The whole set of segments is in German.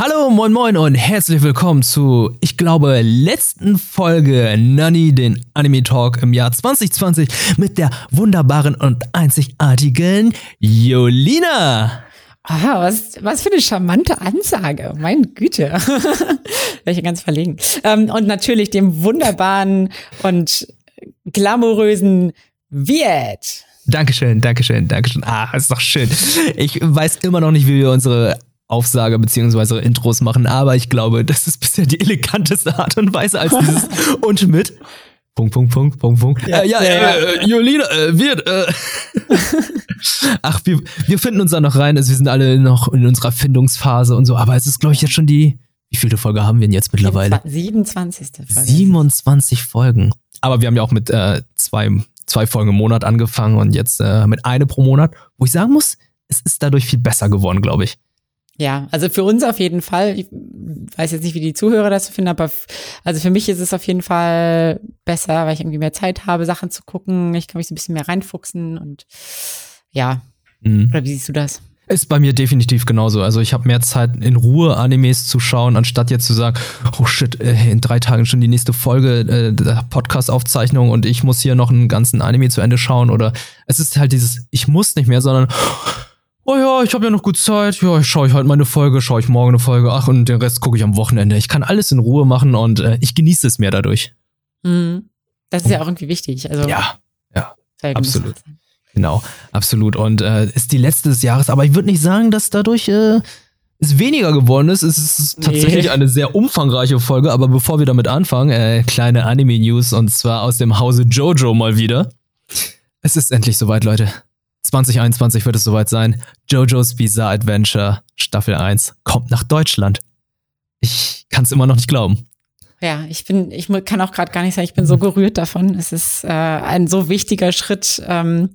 Hallo, moin moin und herzlich willkommen zu, ich glaube, letzten Folge Nani, den Anime Talk im Jahr 2020 mit der wunderbaren und einzigartigen Jolina. Ah, was, was für eine charmante Ansage. Mein Güte. Welche ganz verlegen. Ähm, und natürlich dem wunderbaren und glamourösen Viet. Dankeschön, Dankeschön, Dankeschön. Ah, ist doch schön. Ich weiß immer noch nicht, wie wir unsere Aufsage beziehungsweise Intros machen, aber ich glaube, das ist bisher die eleganteste Art und Weise als dieses und mit. Punkt, Punkt, Punkt, Punkt, Punkt. Ja, äh, ja, ja, äh, Jolina, äh, wird, äh. Ach, wir, wir finden uns da noch rein. Also wir sind alle noch in unserer Findungsphase und so, aber es ist, glaube ich, jetzt schon die, wie viele Folge haben wir denn jetzt mittlerweile? 27. Folge. 27 Folgen. Aber wir haben ja auch mit äh, zwei, zwei Folgen im Monat angefangen und jetzt äh, mit eine pro Monat, wo ich sagen muss, es ist dadurch viel besser geworden, glaube ich. Ja, also für uns auf jeden Fall. Ich weiß jetzt nicht, wie die Zuhörer das finden, aber also für mich ist es auf jeden Fall besser, weil ich irgendwie mehr Zeit habe, Sachen zu gucken. Ich kann mich so ein bisschen mehr reinfuchsen und ja. Mhm. Oder wie siehst du das? Ist bei mir definitiv genauso. Also ich habe mehr Zeit in Ruhe Animes zu schauen, anstatt jetzt zu sagen, oh shit, äh, in drei Tagen schon die nächste Folge äh, der Podcast-Aufzeichnung und ich muss hier noch einen ganzen Anime zu Ende schauen. Oder es ist halt dieses, ich muss nicht mehr, sondern oh ja, ich habe ja noch gut Zeit, ja, schaue ich halt mal eine Folge, schaue ich morgen eine Folge, ach, und den Rest gucke ich am Wochenende. Ich kann alles in Ruhe machen und äh, ich genieße es mehr dadurch. Mhm. Das ist ja auch irgendwie wichtig. Also, ja, ja, absolut. Genau, absolut. Und äh, ist die letzte des Jahres, aber ich würde nicht sagen, dass dadurch äh, es weniger geworden ist. Es ist tatsächlich nee. eine sehr umfangreiche Folge, aber bevor wir damit anfangen, äh, kleine Anime-News und zwar aus dem Hause Jojo mal wieder. Es ist endlich soweit, Leute. 2021 wird es soweit sein. JoJo's Bizarre Adventure Staffel 1 kommt nach Deutschland. Ich kann es immer noch nicht glauben. Ja, ich bin, ich kann auch gerade gar nicht sagen, ich bin so gerührt davon. Es ist äh, ein so wichtiger Schritt ähm,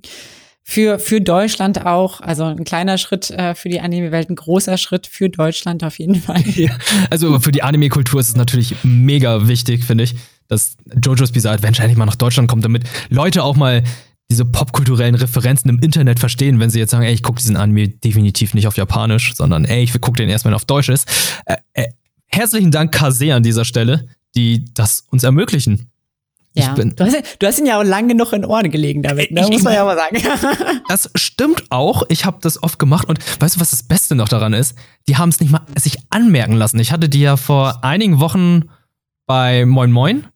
für, für Deutschland auch. Also ein kleiner Schritt äh, für die Anime-Welt, ein großer Schritt für Deutschland auf jeden Fall. Ja, also für die Anime-Kultur ist es natürlich mega wichtig, finde ich, dass JoJo's Bizarre Adventure endlich mal nach Deutschland kommt, damit Leute auch mal diese popkulturellen Referenzen im Internet verstehen, wenn sie jetzt sagen, ey, ich gucke diesen Anime definitiv nicht auf Japanisch, sondern ey, ich gucke den erstmal auf Deutsch ist. Äh, äh, herzlichen Dank Kase an dieser Stelle, die das uns ermöglichen. Ja, bin, du, hast, du hast ihn ja auch lange noch in Ohren gelegen damit, ne? muss man ja mal sagen. das stimmt auch. Ich habe das oft gemacht und weißt du, was das Beste noch daran ist? Die haben es nicht mal sich anmerken lassen. Ich hatte die ja vor einigen Wochen bei Moin Moin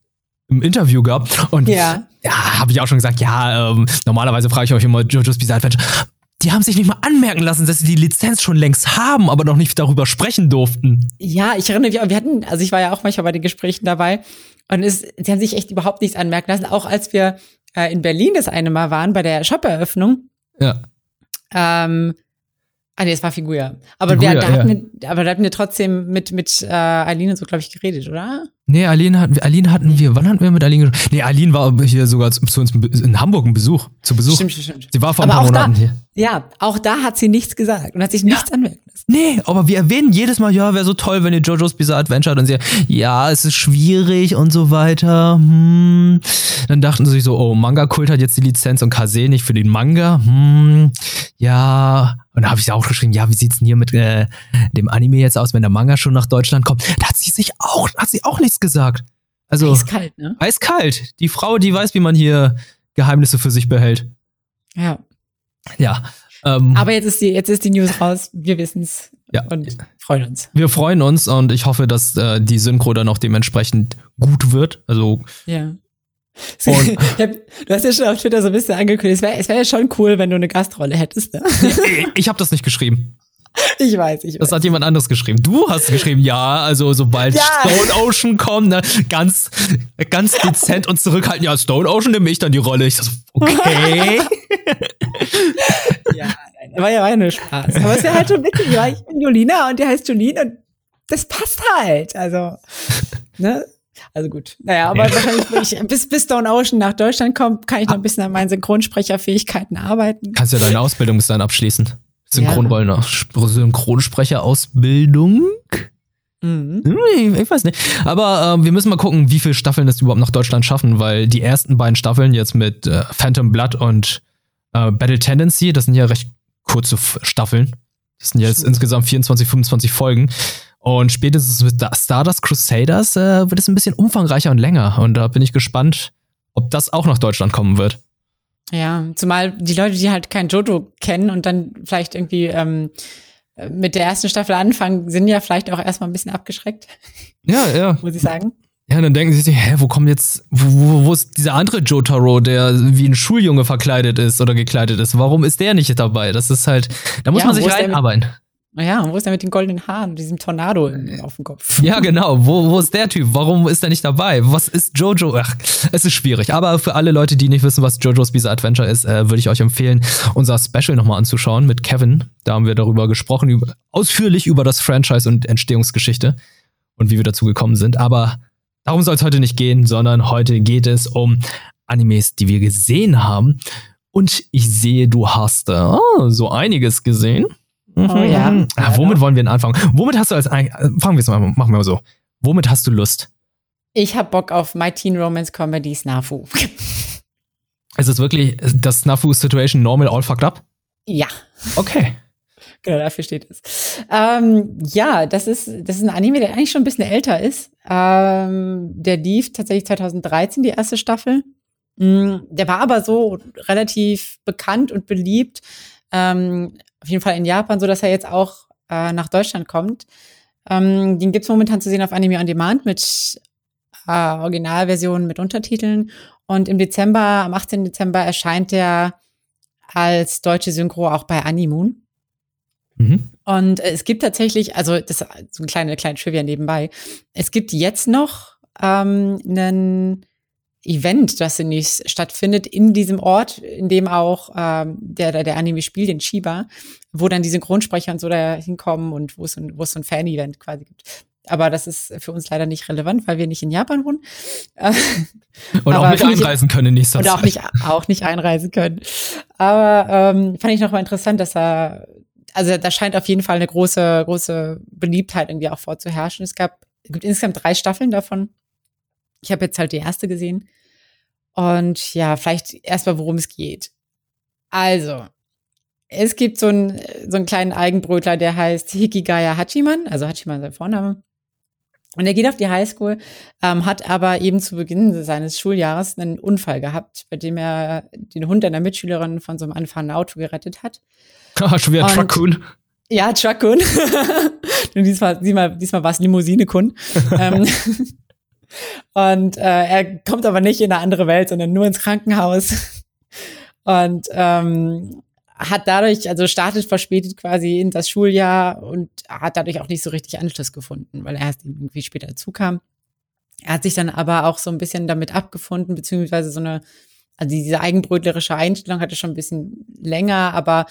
im Interview gehabt und ja ja, habe ich auch schon gesagt, ja, ähm, normalerweise frage ich euch immer JoJo's Bizarre Adventure. Die haben sich nicht mal anmerken lassen, dass sie die Lizenz schon längst haben, aber noch nicht darüber sprechen durften. Ja, ich erinnere mich, wir hatten, also ich war ja auch manchmal bei den Gesprächen dabei und es, sie haben sich echt überhaupt nichts anmerken lassen. Auch als wir äh, in Berlin das eine Mal waren bei der Shop-Eröffnung. Ja. Ähm, Ah nee, es war Figur. Aber, Figuya, wir, da ja. hatten wir, aber da hatten wir trotzdem mit, mit äh, Aline so, glaube ich, geredet, oder? Nee, Aline hatten, wir, Aline hatten wir, wann hatten wir mit Aline gesprochen? Nee, Aline war hier sogar zu, zu uns in Hamburg ein Besuch, zu Besuch. Stimmt, stimmt, stimmt. Sie war vor ein paar Monaten da, hier. Ja, auch da hat sie nichts gesagt und hat sich nichts ja. anmerken lassen. Nee, aber wir erwähnen jedes Mal, ja, wäre so toll, wenn ihr JoJo's Bizarre Adventure dann sie, ja, es ist schwierig und so weiter. Hm. Dann dachten sie sich so, oh, Manga-Kult hat jetzt die Lizenz und Kase nicht für den Manga. Hm. Ja, und da habe ich auch geschrieben, ja, wie sieht's denn hier mit äh, dem Anime jetzt aus, wenn der Manga schon nach Deutschland kommt? Da hat sie sich auch, hat sie auch nichts gesagt. Also eiskalt, ne? Eiskalt. Die Frau, die weiß, wie man hier Geheimnisse für sich behält. Ja. Ja. Ähm, Aber jetzt ist die, jetzt ist die News raus. Wir wissen's. Ja. Und freuen uns. Wir freuen uns und ich hoffe, dass äh, die Synchro dann auch dementsprechend gut wird. Also ja. Hab, du hast ja schon auf Twitter so ein bisschen angekündigt, es wäre wär ja schon cool, wenn du eine Gastrolle hättest. Ne? ich habe das nicht geschrieben. Ich weiß, ich weiß. Das hat jemand anderes geschrieben. Du hast geschrieben, ja, also sobald ja. Stone Ocean kommt, ne, ganz, ganz dezent und zurückhalten, ja, Stone Ocean nehme ich dann die Rolle. Ich so, okay. ja, war ja, war ja nur Spaß. Aber es wäre halt schon witzig, weil ich bin Jolina und der heißt Jolene und das passt halt. Also, ne? Also gut. Naja, aber ja. wahrscheinlich, ich, bis, bis Stone Ocean nach Deutschland kommt, kann ich noch ein bisschen an meinen Synchronsprecherfähigkeiten arbeiten. Kannst ja deine Ausbildung bis dann abschließen. Synchronrollen, ja. Synchronsprecherausbildung. Mhm. Hm, ich weiß nicht. Aber äh, wir müssen mal gucken, wie viele Staffeln das überhaupt nach Deutschland schaffen, weil die ersten beiden Staffeln jetzt mit äh, Phantom Blood und äh, Battle Tendency, das sind ja recht kurze Staffeln. Das sind jetzt insgesamt 24, 25 Folgen. Und spätestens mit Stardust Crusaders äh, wird es ein bisschen umfangreicher und länger. Und da bin ich gespannt, ob das auch nach Deutschland kommen wird. Ja, zumal die Leute, die halt kein Jojo kennen und dann vielleicht irgendwie ähm, mit der ersten Staffel anfangen, sind ja vielleicht auch erstmal ein bisschen abgeschreckt. Ja, ja. Muss ich sagen. Ja, dann denken sie sich, hä, wo kommt jetzt, wo, wo ist dieser andere Jotaro, der wie ein Schuljunge verkleidet ist oder gekleidet ist? Warum ist der nicht dabei? Das ist halt, da muss ja, man sich reinarbeiten. Naja, und wo ist der mit den goldenen Haaren und diesem Tornado auf dem Kopf? Ja, genau. Wo, wo ist der Typ? Warum ist er nicht dabei? Was ist Jojo? Ach, es ist schwierig. Aber für alle Leute, die nicht wissen, was Jojo's Bizarre Adventure ist, äh, würde ich euch empfehlen, unser Special nochmal anzuschauen mit Kevin. Da haben wir darüber gesprochen, über, ausführlich über das Franchise und Entstehungsgeschichte und wie wir dazu gekommen sind. Aber darum soll es heute nicht gehen, sondern heute geht es um Animes, die wir gesehen haben. Und ich sehe, du hast äh, so einiges gesehen. Oh ja. Mhm. Ah, womit wollen wir denn anfangen? Womit hast du als äh, fangen wir es mal, machen wir mal so. Womit hast du Lust? Ich habe Bock auf My Teen Romance Comedy Snafu. Ist es wirklich das Snafu Situation Normal All Fucked Up? Ja. Okay. Genau, dafür steht es. Ähm, ja, das ist, das ist ein Anime, der eigentlich schon ein bisschen älter ist. Ähm, der lief tatsächlich 2013, die erste Staffel. Mm, der war aber so relativ bekannt und beliebt, ähm, auf jeden Fall in Japan, so dass er jetzt auch äh, nach Deutschland kommt. Ähm, den gibt's momentan zu sehen auf Anime on Demand mit äh, Originalversionen mit Untertiteln. Und im Dezember, am 18. Dezember, erscheint er als deutsche Synchro auch bei Animoon. Mhm. Und es gibt tatsächlich, also das ist so ein kleiner kleine Trivia nebenbei. Es gibt jetzt noch ähm, einen Event, das demnächst stattfindet, in diesem Ort, in dem auch ähm, der, der Anime spielt, in Chiba, wo dann die Synchronsprecher und so da hinkommen und wo es ein, wo es so ein Fan-Event quasi gibt. Aber das ist für uns leider nicht relevant, weil wir nicht in Japan wohnen. und auch nicht einreisen können in nächster Zeit. Und auch nicht, auch nicht einreisen können. Aber ähm, fand ich nochmal interessant, dass er, also da scheint auf jeden Fall eine große, große Beliebtheit irgendwie auch vorzuherrschen. Es gab, es gibt insgesamt drei Staffeln davon. Ich habe jetzt halt die erste gesehen. Und ja, vielleicht erstmal, worum es geht. Also, es gibt so einen, so einen kleinen Eigenbrötler, der heißt Hikigaya Hachiman, also Hachiman ist sein Vorname. Und er geht auf die Highschool, ähm, hat aber eben zu Beginn seines Schuljahres einen Unfall gehabt, bei dem er den Hund einer Mitschülerin von so einem anfahrenden Auto gerettet hat. Ah, schon wieder Truckun. Ja, Truckun. diesmal, diesmal, diesmal war es Limousine-Kun. ähm, und äh, er kommt aber nicht in eine andere Welt, sondern nur ins Krankenhaus. Und ähm, hat dadurch, also startet verspätet quasi in das Schuljahr und hat dadurch auch nicht so richtig Anschluss gefunden, weil er erst irgendwie später zukam. Er hat sich dann aber auch so ein bisschen damit abgefunden, beziehungsweise so eine, also diese eigenbrötlerische Einstellung hatte schon ein bisschen länger, aber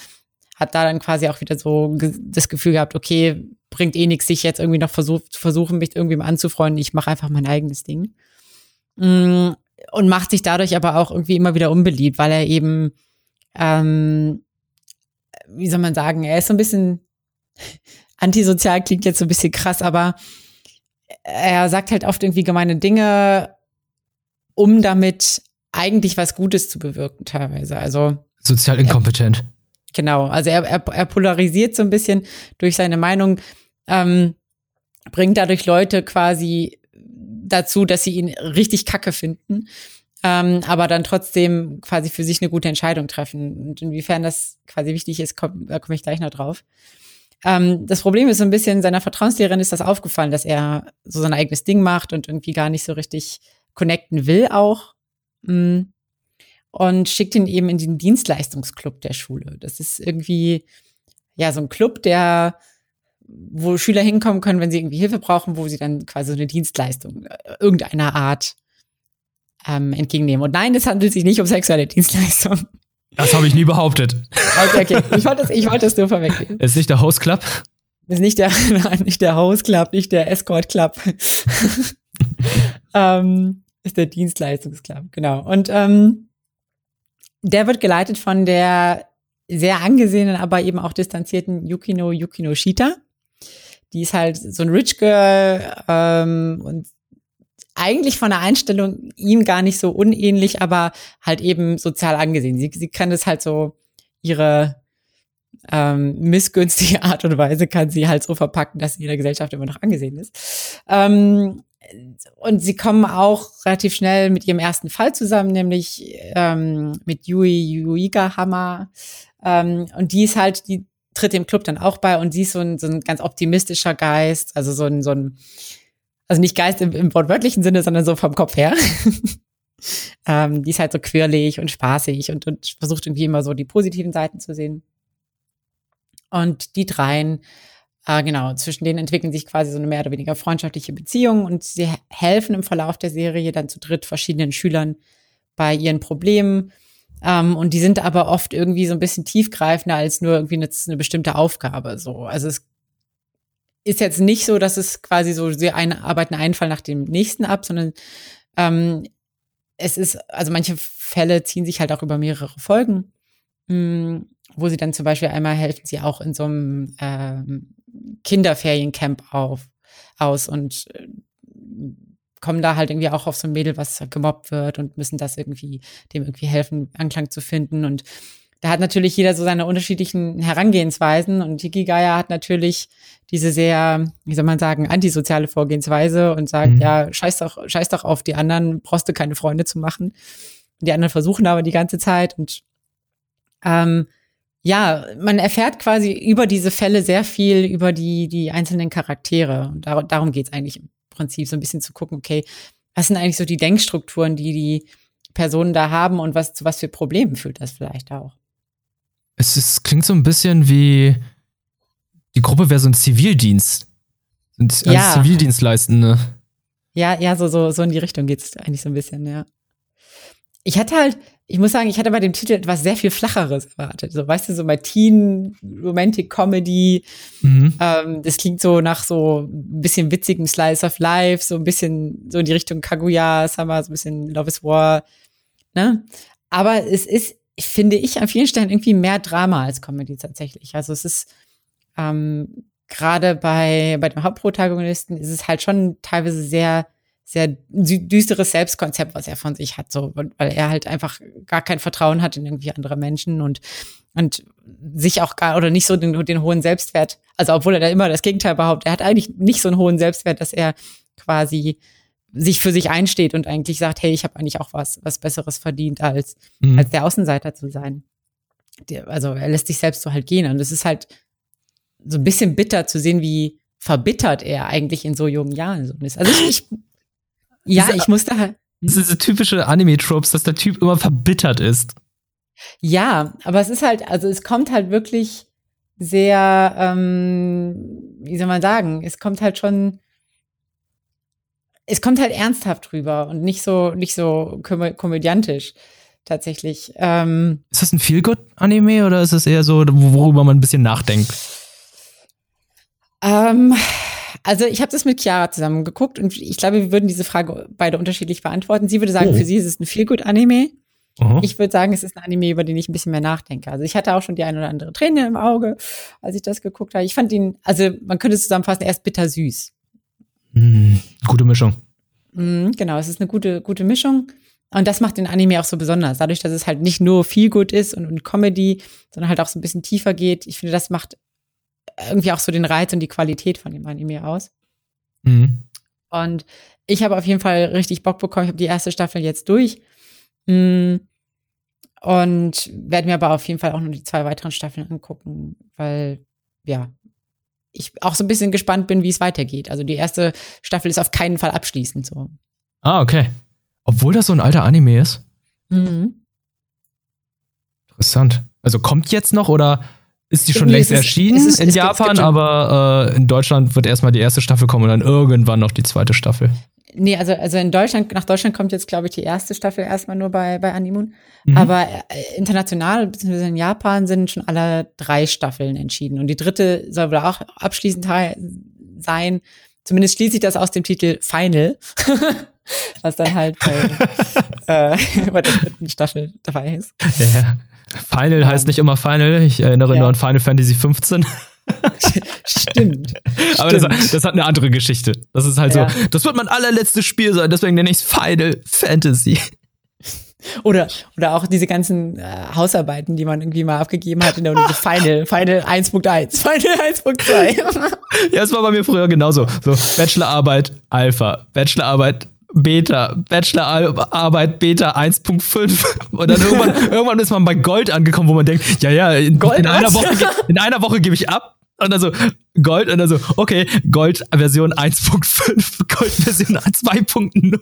hat da dann quasi auch wieder so das Gefühl gehabt, okay, bringt eh nichts, sich jetzt irgendwie noch versuch, versuchen, mich irgendwie mal anzufreunden. Ich mache einfach mein eigenes Ding. Mm, und macht sich dadurch aber auch irgendwie immer wieder unbeliebt, weil er eben, ähm, wie soll man sagen, er ist so ein bisschen antisozial, klingt jetzt so ein bisschen krass, aber er sagt halt oft irgendwie gemeine Dinge, um damit eigentlich was Gutes zu bewirken, teilweise. Also sozial inkompetent. Genau, also er, er, er polarisiert so ein bisschen durch seine Meinung, ähm, bringt dadurch Leute quasi dazu, dass sie ihn richtig kacke finden, ähm, aber dann trotzdem quasi für sich eine gute Entscheidung treffen. Und inwiefern das quasi wichtig ist, komm, da komme ich gleich noch drauf. Ähm, das Problem ist so ein bisschen, seiner Vertrauenslehrerin ist das aufgefallen, dass er so sein eigenes Ding macht und irgendwie gar nicht so richtig connecten will auch. Mhm und schickt ihn eben in den Dienstleistungsclub der Schule. Das ist irgendwie ja so ein Club, der wo Schüler hinkommen können, wenn sie irgendwie Hilfe brauchen, wo sie dann quasi so eine Dienstleistung äh, irgendeiner Art ähm, entgegennehmen. Und nein, es handelt sich nicht um sexuelle Dienstleistung. Das habe ich nie behauptet. Okay, okay. Ich wollte das, ich wollte das nur vorwegnehmen. Ist nicht der Host Club? Ist nicht der, nein, nicht der Host Club, nicht der Escort Club. ähm, ist der Dienstleistungsclub, genau. Und ähm, der wird geleitet von der sehr angesehenen, aber eben auch distanzierten Yukino Yukino Shita. Die ist halt so ein Rich Girl ähm, und eigentlich von der Einstellung ihm gar nicht so unähnlich, aber halt eben sozial angesehen. Sie, sie kann es halt so ihre ähm, missgünstige Art und Weise kann sie halt so verpacken, dass sie in der Gesellschaft immer noch angesehen ist. Ähm, und sie kommen auch relativ schnell mit ihrem ersten Fall zusammen, nämlich ähm, mit Yui Yuiga Hammer. Ähm, und die ist halt, die tritt dem Club dann auch bei und sie ist so ein, so ein ganz optimistischer Geist, also so ein, so ein, also nicht Geist im, im wortwörtlichen Sinne, sondern so vom Kopf her. ähm, die ist halt so quirlig und spaßig und, und versucht irgendwie immer so die positiven Seiten zu sehen. Und die dreien, äh, genau, zwischen denen entwickeln sich quasi so eine mehr oder weniger freundschaftliche Beziehung und sie helfen im Verlauf der Serie dann zu dritt verschiedenen Schülern bei ihren Problemen. Ähm, und die sind aber oft irgendwie so ein bisschen tiefgreifender als nur irgendwie eine, eine bestimmte Aufgabe. So, also es ist jetzt nicht so, dass es quasi so, sie ein, arbeiten einen Fall nach dem nächsten ab, sondern ähm, es ist, also manche Fälle ziehen sich halt auch über mehrere Folgen. Mh, hm, wo sie dann zum Beispiel einmal helfen sie auch in so einem ähm, Kinderferiencamp auf, aus und äh, kommen da halt irgendwie auch auf so ein Mädel, was gemobbt wird und müssen das irgendwie, dem irgendwie helfen, Anklang zu finden. Und da hat natürlich jeder so seine unterschiedlichen Herangehensweisen und Hikigaya hat natürlich diese sehr, wie soll man sagen, antisoziale Vorgehensweise und sagt, mhm. ja, scheiß doch, scheiß doch auf die anderen, brauchst du keine Freunde zu machen. Die anderen versuchen aber die ganze Zeit und ähm, ja, man erfährt quasi über diese Fälle sehr viel über die, die einzelnen Charaktere. Und dar darum geht es eigentlich im Prinzip, so ein bisschen zu gucken, okay, was sind eigentlich so die Denkstrukturen, die die Personen da haben und was, zu was für Problemen führt das vielleicht auch? Es ist, klingt so ein bisschen wie die Gruppe wäre so ein Zivildienst. Sind als ja. Zivildienstleistende. Ja, ja, so, so, so in die Richtung geht es eigentlich so ein bisschen, ja. Ich hatte halt, ich muss sagen, ich hatte bei dem Titel etwas sehr viel Flacheres erwartet. So, weißt du, so bei Teen, Romantic Comedy. Mhm. Ähm, das klingt so nach so ein bisschen witzigem Slice of Life, so ein bisschen so in die Richtung Kaguya, Summer, so ein bisschen Love is War. Ne? Aber es ist, finde ich, an vielen Stellen irgendwie mehr Drama als Comedy tatsächlich. Also es ist ähm, gerade bei, bei dem Hauptprotagonisten ist es halt schon teilweise sehr sehr düsteres Selbstkonzept, was er von sich hat, so, weil er halt einfach gar kein Vertrauen hat in irgendwie andere Menschen und, und sich auch gar, oder nicht so den, den hohen Selbstwert, also obwohl er da immer das Gegenteil behauptet, er hat eigentlich nicht so einen hohen Selbstwert, dass er quasi sich für sich einsteht und eigentlich sagt, hey, ich habe eigentlich auch was, was Besseres verdient, als, mhm. als der Außenseiter zu sein. Also er lässt sich selbst so halt gehen. Und es ist halt so ein bisschen bitter zu sehen, wie verbittert er eigentlich in so jungen Jahren so ist. Also ich, ich ja, ich musste halt. Das ist diese typische Anime-Tropes, dass der Typ immer verbittert ist. Ja, aber es ist halt, also es kommt halt wirklich sehr, ähm, wie soll man sagen, es kommt halt schon, es kommt halt ernsthaft rüber und nicht so, nicht so komö komödiantisch tatsächlich. Ähm, ist das ein Feel-Good-Anime oder ist es eher so, worüber man ein bisschen nachdenkt? Ähm, also ich habe das mit Chiara zusammen geguckt und ich glaube, wir würden diese Frage beide unterschiedlich beantworten. Sie würde sagen, oh. für sie ist es ein Feel-Good-Anime. Uh Ich würde sagen, es ist ein Anime, über den ich ein bisschen mehr nachdenke. Also ich hatte auch schon die ein oder andere Träne im Auge, als ich das geguckt habe. Ich fand ihn, also man könnte es zusammenfassen, er ist bittersüß. Mm, gute Mischung. Mm, genau, es ist eine gute, gute Mischung. Und das macht den Anime auch so besonders. Dadurch, dass es halt nicht nur viel gut ist und, und Comedy, sondern halt auch so ein bisschen tiefer geht. Ich finde, das macht irgendwie auch so den Reiz und die Qualität von dem Anime aus. Mhm. Und ich habe auf jeden Fall richtig Bock bekommen. Ich habe die erste Staffel jetzt durch. Mm. Und werde mir aber auf jeden Fall auch noch die zwei weiteren Staffeln angucken, weil, ja, ich auch so ein bisschen gespannt bin, wie es weitergeht. Also die erste Staffel ist auf keinen Fall abschließend so. Ah, okay. Obwohl das so ein alter Anime ist? Mhm. Interessant. Also kommt jetzt noch oder ist die schon längst erschienen ist, in Japan, aber äh, in Deutschland wird erstmal die erste Staffel kommen und dann irgendwann noch die zweite Staffel. Nee, also, also in Deutschland, nach Deutschland kommt jetzt, glaube ich, die erste Staffel erstmal nur bei, bei Animoon. Mhm. Aber äh, international, beziehungsweise in Japan, sind schon alle drei Staffeln entschieden. Und die dritte soll wohl auch abschließend sein. Zumindest schließe ich das aus dem Titel Final. was dann halt bei, äh, bei der dritten Staffel dabei ist. Ja. Final ja. heißt nicht immer Final. Ich erinnere ja. nur an Final Fantasy 15. Stimmt. Aber Stimmt. Das, das, hat eine andere Geschichte. Das ist halt ja. so, das wird mein allerletztes Spiel sein, deswegen nenne ich es Final Fantasy. Oder, oder auch diese ganzen äh, Hausarbeiten, die man irgendwie mal abgegeben hat in der Uni. Final, Final 1.1, Final 1.2. ja, das war bei mir früher genauso. So, Bachelorarbeit Alpha, Bachelorarbeit Beta, Bachelorarbeit Beta 1.5. Und dann irgendwann, irgendwann ist man bei Gold angekommen, wo man denkt, ja, ja, in, Gold, in einer, Woche, in einer Woche gebe ich ab. Und dann so, Gold, und dann so, okay, Gold Version 1.5, Gold Version 2.0.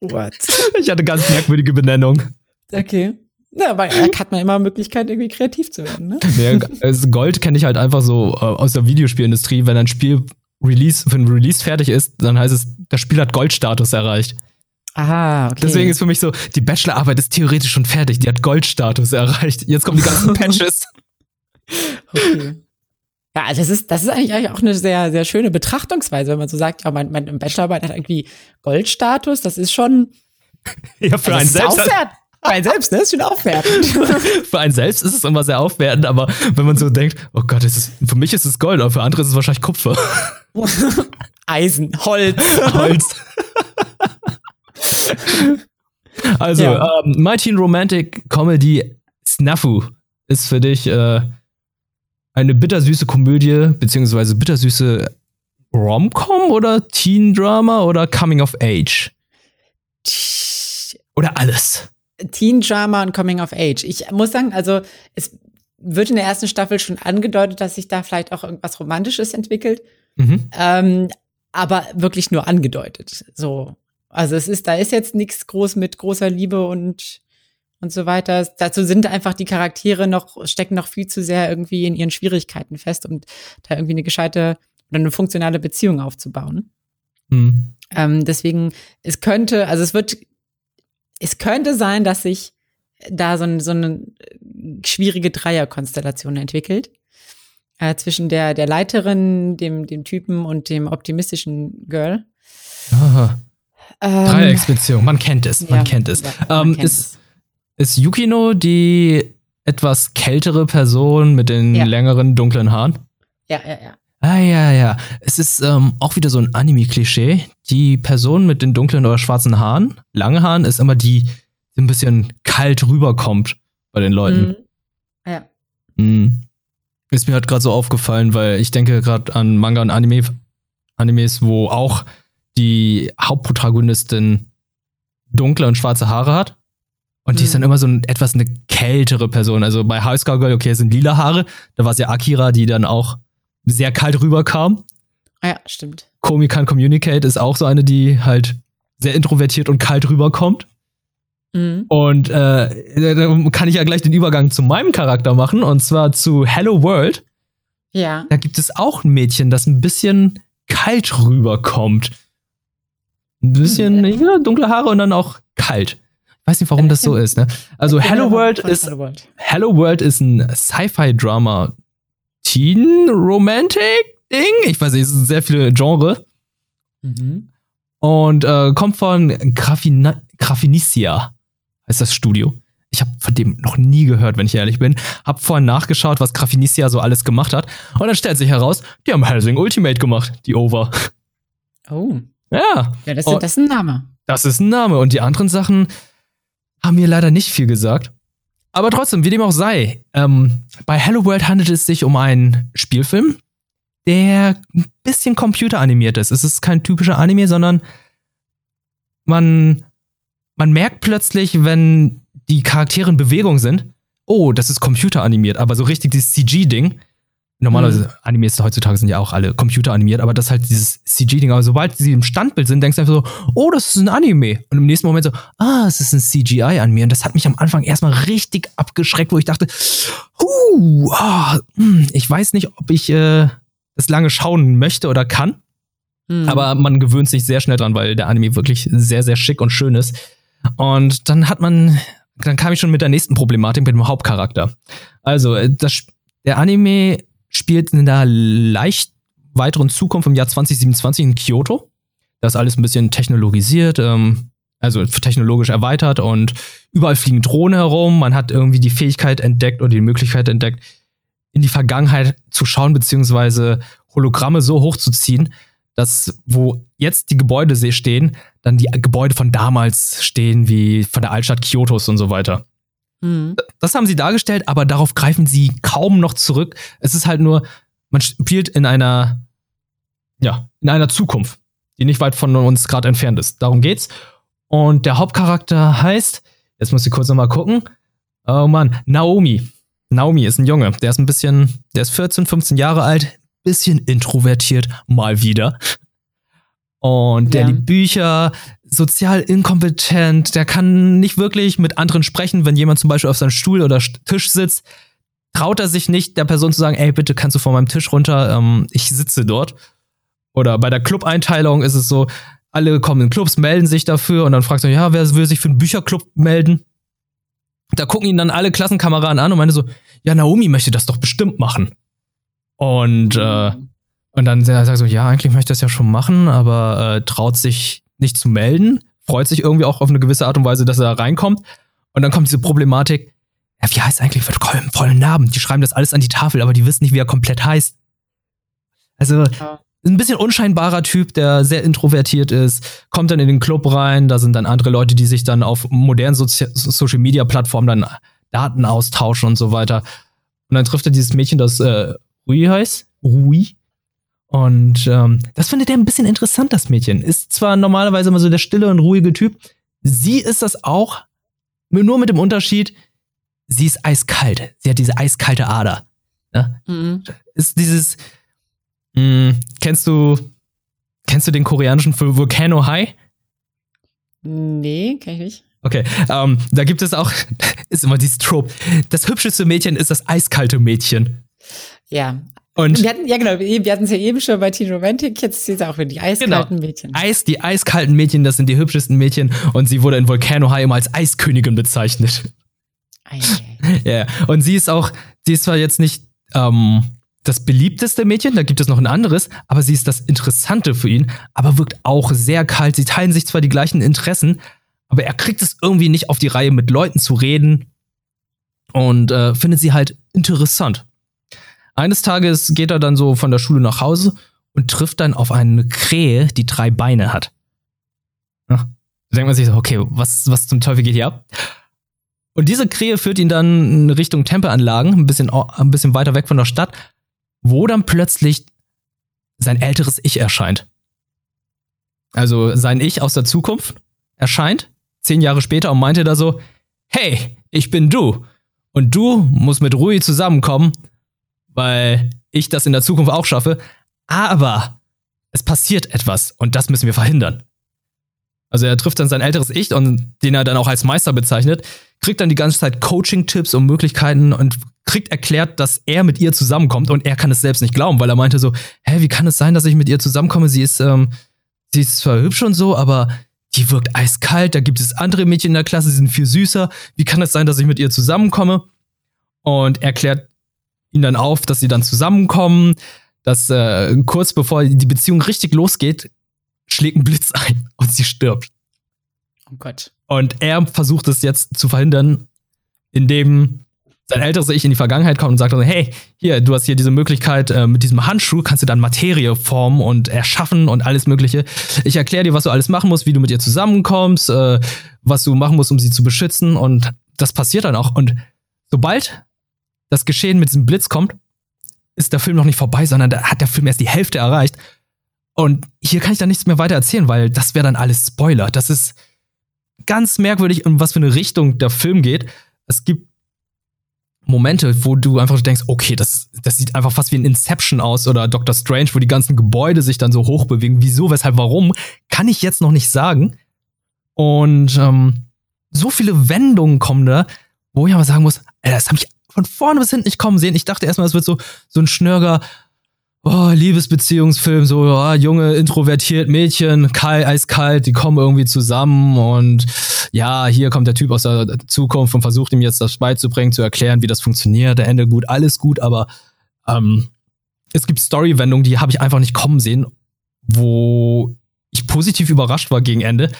What? Ich hatte ganz merkwürdige Benennung. Okay. Ja, aber da hat man immer Möglichkeit, irgendwie kreativ zu werden, ne? Ja, Gold kenne ich halt einfach so äh, aus der Videospielindustrie. Wenn ein Spiel Release, wenn Release fertig ist, dann heißt es, das Spiel hat Goldstatus erreicht. Ah, okay. Deswegen ist für mich so, die Bachelorarbeit ist theoretisch schon fertig, die hat Goldstatus erreicht. Jetzt kommen die ganzen Patches. okay. Ja, also das ist, das ist eigentlich auch eine sehr, sehr schöne Betrachtungsweise, wenn man so sagt, ja, mein, mein Bachelorarbeit hat irgendwie Goldstatus, das ist schon. Ja, für also einen selbst. Für einen selbst, ne? Das ist schon aufwertend. für einen selbst ist es immer sehr aufwertend, aber wenn man so denkt, oh Gott, ist für mich ist es Gold, aber für andere ist es wahrscheinlich Kupfer. Eisen, Holz. Holz. also, ja. ähm, My Teen Romantic Comedy Snafu ist für dich äh, eine bittersüße Komödie, beziehungsweise bittersüße Rom-Com oder Teen-Drama oder Coming of Age? Oder alles? Teen-Drama und Coming of Age. Ich muss sagen, also es wird in der ersten Staffel schon angedeutet, dass sich da vielleicht auch irgendwas Romantisches entwickelt. Mhm. Ähm, aber wirklich nur angedeutet. So. Also es ist, da ist jetzt nichts groß mit großer Liebe und und so weiter. Dazu sind einfach die Charaktere noch, stecken noch viel zu sehr irgendwie in ihren Schwierigkeiten fest, um da irgendwie eine gescheite oder eine funktionale Beziehung aufzubauen. Mhm. Ähm, deswegen, es könnte, also es wird, es könnte sein, dass sich da so, ein, so eine schwierige Dreierkonstellation entwickelt. Äh, zwischen der, der Leiterin, dem, dem Typen und dem optimistischen Girl. Aha. Ähm, Dreiecksbeziehung, man kennt es, man ja, kennt es. Ja, man ähm, kennt ist, es ist Yukino die etwas kältere Person mit den ja. längeren, dunklen Haaren? Ja, ja, ja. Ah, ja, ja. Es ist ähm, auch wieder so ein Anime-Klischee. Die Person mit den dunklen oder schwarzen Haaren, lange Haaren, ist immer die, die ein bisschen kalt rüberkommt bei den Leuten. Mhm. Ja. Mhm. Ist mir halt gerade so aufgefallen, weil ich denke gerade an Manga und Anime, Animes, wo auch die Hauptprotagonistin dunkle und schwarze Haare hat. Und die ist dann mhm. immer so ein, etwas eine kältere Person. Also bei High Girl, okay, es sind lila Haare. Da war es ja Akira, die dann auch sehr kalt rüberkam. Ah ja, stimmt. Komi kann Communicate ist auch so eine, die halt sehr introvertiert und kalt rüberkommt. Mhm. Und äh, da kann ich ja gleich den Übergang zu meinem Charakter machen, und zwar zu Hello World. Ja. Da gibt es auch ein Mädchen, das ein bisschen kalt rüberkommt. Ein bisschen, mhm. ja, dunkle Haare und dann auch kalt. Weiß nicht, warum das so ist. Ne? Also Hello World ist. Hello World ist ein Sci-Fi-Drama Teen Romantic Ding. Ich weiß nicht, es sind sehr viele Genre. Mhm. Und äh, kommt von Graffina Graffinicia, heißt das Studio. Ich habe von dem noch nie gehört, wenn ich ehrlich bin. Hab vorhin nachgeschaut, was Graffinicia so alles gemacht hat. Und dann stellt sich heraus, die haben Helsing Ultimate gemacht, die Over. Oh. Ja. Ja, das, das ist ein Name. Das ist ein Name. Und die anderen Sachen, haben mir leider nicht viel gesagt. Aber trotzdem, wie dem auch sei, ähm, bei Hello World handelt es sich um einen Spielfilm, der ein bisschen computeranimiert ist. Es ist kein typischer Anime, sondern man, man merkt plötzlich, wenn die Charaktere in Bewegung sind, oh, das ist computeranimiert, aber so richtig dieses CG-Ding Normalerweise, mhm. Animes heutzutage sind ja auch alle computeranimiert, aber das ist halt dieses CG-Ding. Aber sobald sie im Standbild sind, denkst du einfach so, oh, das ist ein Anime. Und im nächsten Moment so, ah, es ist ein CGI-Anime. Und das hat mich am Anfang erstmal richtig abgeschreckt, wo ich dachte, huh, ah, hm, ich weiß nicht, ob ich äh, das lange schauen möchte oder kann. Mhm. Aber man gewöhnt sich sehr schnell dran, weil der Anime wirklich sehr, sehr schick und schön ist. Und dann hat man, dann kam ich schon mit der nächsten Problematik mit dem Hauptcharakter. Also, äh, das, der Anime spielt in der leicht weiteren Zukunft im Jahr 2027 in Kyoto. Das ist alles ein bisschen technologisiert, ähm, also technologisch erweitert und überall fliegen Drohnen herum. Man hat irgendwie die Fähigkeit entdeckt oder die Möglichkeit entdeckt, in die Vergangenheit zu schauen, beziehungsweise Hologramme so hochzuziehen, dass wo jetzt die Gebäude stehen, dann die Gebäude von damals stehen, wie von der Altstadt Kyotos und so weiter. Mhm. Das haben sie dargestellt, aber darauf greifen sie kaum noch zurück. Es ist halt nur, man spielt in einer, ja, in einer Zukunft, die nicht weit von uns gerade entfernt ist. Darum geht's. Und der Hauptcharakter heißt, jetzt muss ich kurz nochmal gucken. Oh Mann, Naomi. Naomi ist ein Junge, der ist ein bisschen, der ist 14, 15 Jahre alt, bisschen introvertiert, mal wieder. Und der ja. liebt Bücher, sozial inkompetent, der kann nicht wirklich mit anderen sprechen, wenn jemand zum Beispiel auf seinem Stuhl oder Tisch sitzt, traut er sich nicht, der Person zu sagen, ey, bitte kannst du von meinem Tisch runter, ähm, ich sitze dort. Oder bei der Club-Einteilung ist es so, alle kommen in Clubs, melden sich dafür und dann fragst du, ja, wer will sich für einen Bücherclub melden? Da gucken ihn dann alle Klassenkameraden an und meinen so, ja, Naomi möchte das doch bestimmt machen. Und, äh, und dann sagt er so, ja, eigentlich möchte ich das ja schon machen, aber äh, traut sich nicht zu melden, freut sich irgendwie auch auf eine gewisse Art und Weise, dass er da reinkommt. Und dann kommt diese Problematik, ja, wie heißt eigentlich mit vollen Namen? Die schreiben das alles an die Tafel, aber die wissen nicht, wie er komplett heißt. Also, ja. ein bisschen unscheinbarer Typ, der sehr introvertiert ist, kommt dann in den Club rein, da sind dann andere Leute, die sich dann auf modernen Sozi Social Media Plattformen dann Daten austauschen und so weiter. Und dann trifft er dieses Mädchen, das äh, Rui heißt. Rui. Und ähm, das findet er ein bisschen interessant, das Mädchen. Ist zwar normalerweise immer so der stille und ruhige Typ. Sie ist das auch, nur mit dem Unterschied, sie ist eiskalt. Sie hat diese eiskalte Ader. Ne? Mhm. Ist dieses, mh, hm, kennst du, kennst du den koreanischen Film Volcano High? Nee, kenn ich nicht. Okay, ähm, da gibt es auch, ist immer dieses Trope. Das hübscheste Mädchen ist das eiskalte Mädchen. Ja. Und wir hatten, ja genau, wir hatten es ja eben schon bei Teen Romantic, jetzt ist es auch wieder die eiskalten genau. Mädchen. Eis, die eiskalten Mädchen, das sind die hübschesten Mädchen und sie wurde in Volcano High immer als Eiskönigin bezeichnet. Ja, yeah. und sie ist auch, sie ist zwar jetzt nicht ähm, das beliebteste Mädchen, da gibt es noch ein anderes, aber sie ist das Interessante für ihn, aber wirkt auch sehr kalt. Sie teilen sich zwar die gleichen Interessen, aber er kriegt es irgendwie nicht auf die Reihe, mit Leuten zu reden und äh, findet sie halt interessant. Eines Tages geht er dann so von der Schule nach Hause und trifft dann auf eine Krähe, die drei Beine hat. Da denkt man sich so, okay, was, was zum Teufel geht hier ab? Und diese Krähe führt ihn dann Richtung Tempelanlagen, ein bisschen, ein bisschen weiter weg von der Stadt, wo dann plötzlich sein älteres Ich erscheint. Also sein Ich aus der Zukunft erscheint, zehn Jahre später, und meinte da so, hey, ich bin du. Und du musst mit Rui zusammenkommen, weil ich das in der Zukunft auch schaffe. Aber es passiert etwas und das müssen wir verhindern. Also er trifft dann sein älteres Ich und den er dann auch als Meister bezeichnet, kriegt dann die ganze Zeit Coaching-Tipps und Möglichkeiten und kriegt erklärt, dass er mit ihr zusammenkommt und er kann es selbst nicht glauben, weil er meinte so, hä, wie kann es sein, dass ich mit ihr zusammenkomme? Sie ist, ähm, sie ist zwar hübsch und so, aber die wirkt eiskalt, da gibt es andere Mädchen in der Klasse, die sind viel süßer. Wie kann es sein, dass ich mit ihr zusammenkomme? Und erklärt ihn dann auf, dass sie dann zusammenkommen, dass äh, kurz bevor die Beziehung richtig losgeht, schlägt ein Blitz ein und sie stirbt. Oh Gott. Und er versucht es jetzt zu verhindern, indem sein älteres Ich in die Vergangenheit kommt und sagt dann, hey, hier, du hast hier diese Möglichkeit, äh, mit diesem Handschuh kannst du dann Materie formen und erschaffen und alles Mögliche. Ich erkläre dir, was du alles machen musst, wie du mit ihr zusammenkommst, äh, was du machen musst, um sie zu beschützen. Und das passiert dann auch. Und sobald das Geschehen mit diesem Blitz kommt, ist der Film noch nicht vorbei, sondern da hat der Film erst die Hälfte erreicht. Und hier kann ich dann nichts mehr weiter erzählen, weil das wäre dann alles Spoiler. Das ist ganz merkwürdig, in was für eine Richtung der Film geht. Es gibt Momente, wo du einfach denkst, okay, das, das sieht einfach fast wie ein Inception aus oder Doctor Strange, wo die ganzen Gebäude sich dann so hoch bewegen. Wieso, weshalb, warum, kann ich jetzt noch nicht sagen. Und ähm, so viele Wendungen kommen da, wo ich aber sagen muss, Alter, das habe ich von vorne bis hinten nicht kommen sehen. Ich dachte erstmal, es wird so, so ein Schnörger, oh, Liebesbeziehungsfilm, so, oh, junge, introvertiert Mädchen, kalt, eiskalt, die kommen irgendwie zusammen und ja, hier kommt der Typ aus der Zukunft und versucht ihm jetzt das beizubringen, zu erklären, wie das funktioniert. Der Ende gut, alles gut, aber ähm, es gibt Story-Wendungen, die habe ich einfach nicht kommen sehen, wo ich positiv überrascht war gegen Ende.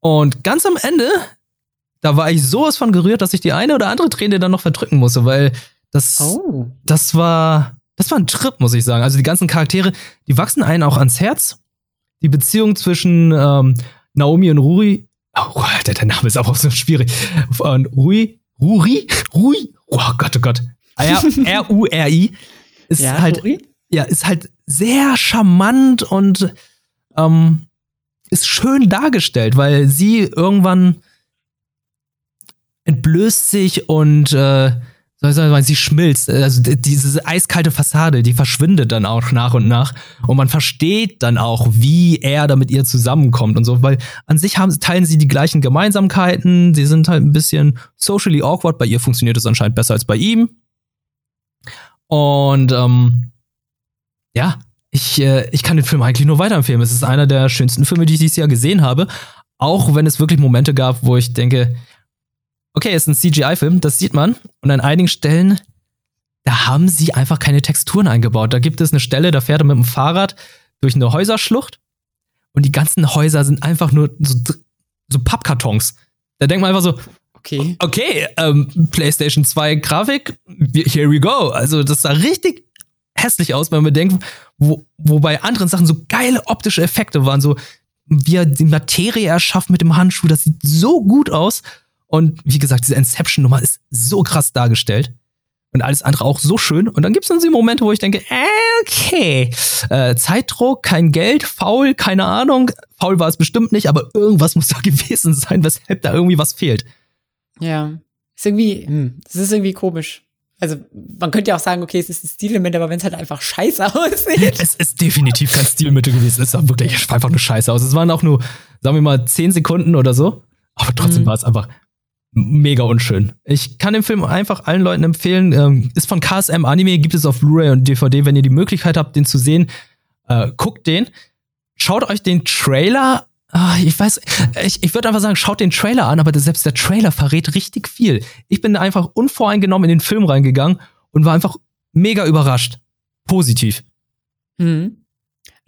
Und ganz am Ende da war ich sowas von gerührt, dass ich die eine oder andere Träne dann noch verdrücken musste, weil das, oh. das war, das war ein Trip, muss ich sagen. Also die ganzen Charaktere, die wachsen einen auch ans Herz. Die Beziehung zwischen ähm, Naomi und Ruri, oh, der, der Name ist aber auch so schwierig. Und Rui, Ruri, Rui, oh Gott, oh Gott. R-U-R-I ist ja, halt, Rui? ja, ist halt sehr charmant und ähm, ist schön dargestellt, weil sie irgendwann entblößt sich und äh, soll ich sagen, sie schmilzt. Also diese eiskalte Fassade, die verschwindet dann auch nach und nach. Und man versteht dann auch, wie er da mit ihr zusammenkommt und so. Weil an sich haben, teilen sie die gleichen Gemeinsamkeiten. Sie sind halt ein bisschen socially awkward. Bei ihr funktioniert es anscheinend besser als bei ihm. Und ähm, ja, ich, äh, ich kann den Film eigentlich nur weiterempfehlen. Es ist einer der schönsten Filme, die ich dieses Jahr gesehen habe. Auch wenn es wirklich Momente gab, wo ich denke, okay, es ist ein CGI-Film, das sieht man. Und an einigen Stellen, da haben sie einfach keine Texturen eingebaut. Da gibt es eine Stelle, da fährt er mit dem Fahrrad durch eine Häuserschlucht und die ganzen Häuser sind einfach nur so, so Pappkartons. Da denkt man einfach so, okay, okay ähm, PlayStation 2 Grafik, here we go. Also das sah richtig hässlich aus, wenn man bedenkt, wo, wo bei anderen Sachen so geile optische Effekte waren, so wie er die Materie erschafft mit dem Handschuh, das sieht so gut aus. Und wie gesagt, diese Inception-Nummer ist so krass dargestellt. Und alles andere auch so schön. Und dann gibt es dann diese Momente, wo ich denke, äh, okay, äh, Zeitdruck, kein Geld, faul, keine Ahnung. Faul war es bestimmt nicht, aber irgendwas muss da gewesen sein, weshalb da irgendwie was fehlt. Ja. Ist irgendwie, hm, das ist irgendwie komisch. Also, man könnte ja auch sagen, okay, es ist ein Stilmittel, aber wenn es halt einfach scheiße aussieht. Es ist definitiv kein Stilmittel gewesen. Es sah wirklich einfach nur scheiße aus. Es waren auch nur, sagen wir mal, zehn Sekunden oder so. Aber trotzdem mhm. war es einfach mega unschön. Ich kann den Film einfach allen Leuten empfehlen. Ähm, ist von KSM Anime, gibt es auf Blu-ray und DVD. Wenn ihr die Möglichkeit habt, den zu sehen, äh, guckt den. Schaut euch den Trailer Ah, ich weiß, ich, ich würde einfach sagen, schaut den Trailer an, aber selbst der Trailer verrät richtig viel. Ich bin einfach unvoreingenommen in den Film reingegangen und war einfach mega überrascht. Positiv. Mhm.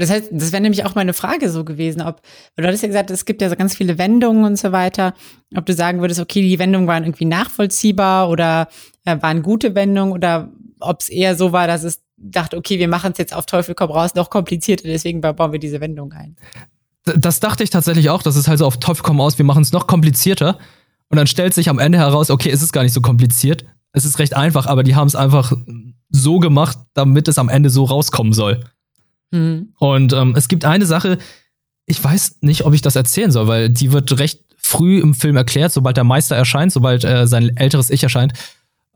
Das heißt, das wäre nämlich auch meine Frage so gewesen, ob, du hattest ja gesagt, es gibt ja so ganz viele Wendungen und so weiter, ob du sagen würdest, okay, die Wendungen waren irgendwie nachvollziehbar oder äh, waren gute Wendungen oder ob es eher so war, dass es dachte, okay, wir machen es jetzt auf Teufel komm raus noch komplizierter, deswegen bauen wir diese Wendung ein. Das dachte ich tatsächlich auch, das ist halt so auf Teufel komm aus, wir machen es noch komplizierter und dann stellt sich am Ende heraus, okay, es ist gar nicht so kompliziert, es ist recht einfach, aber die haben es einfach so gemacht, damit es am Ende so rauskommen soll. Mhm. Und ähm, es gibt eine Sache, ich weiß nicht, ob ich das erzählen soll, weil die wird recht früh im Film erklärt, sobald der Meister erscheint, sobald äh, sein älteres Ich erscheint,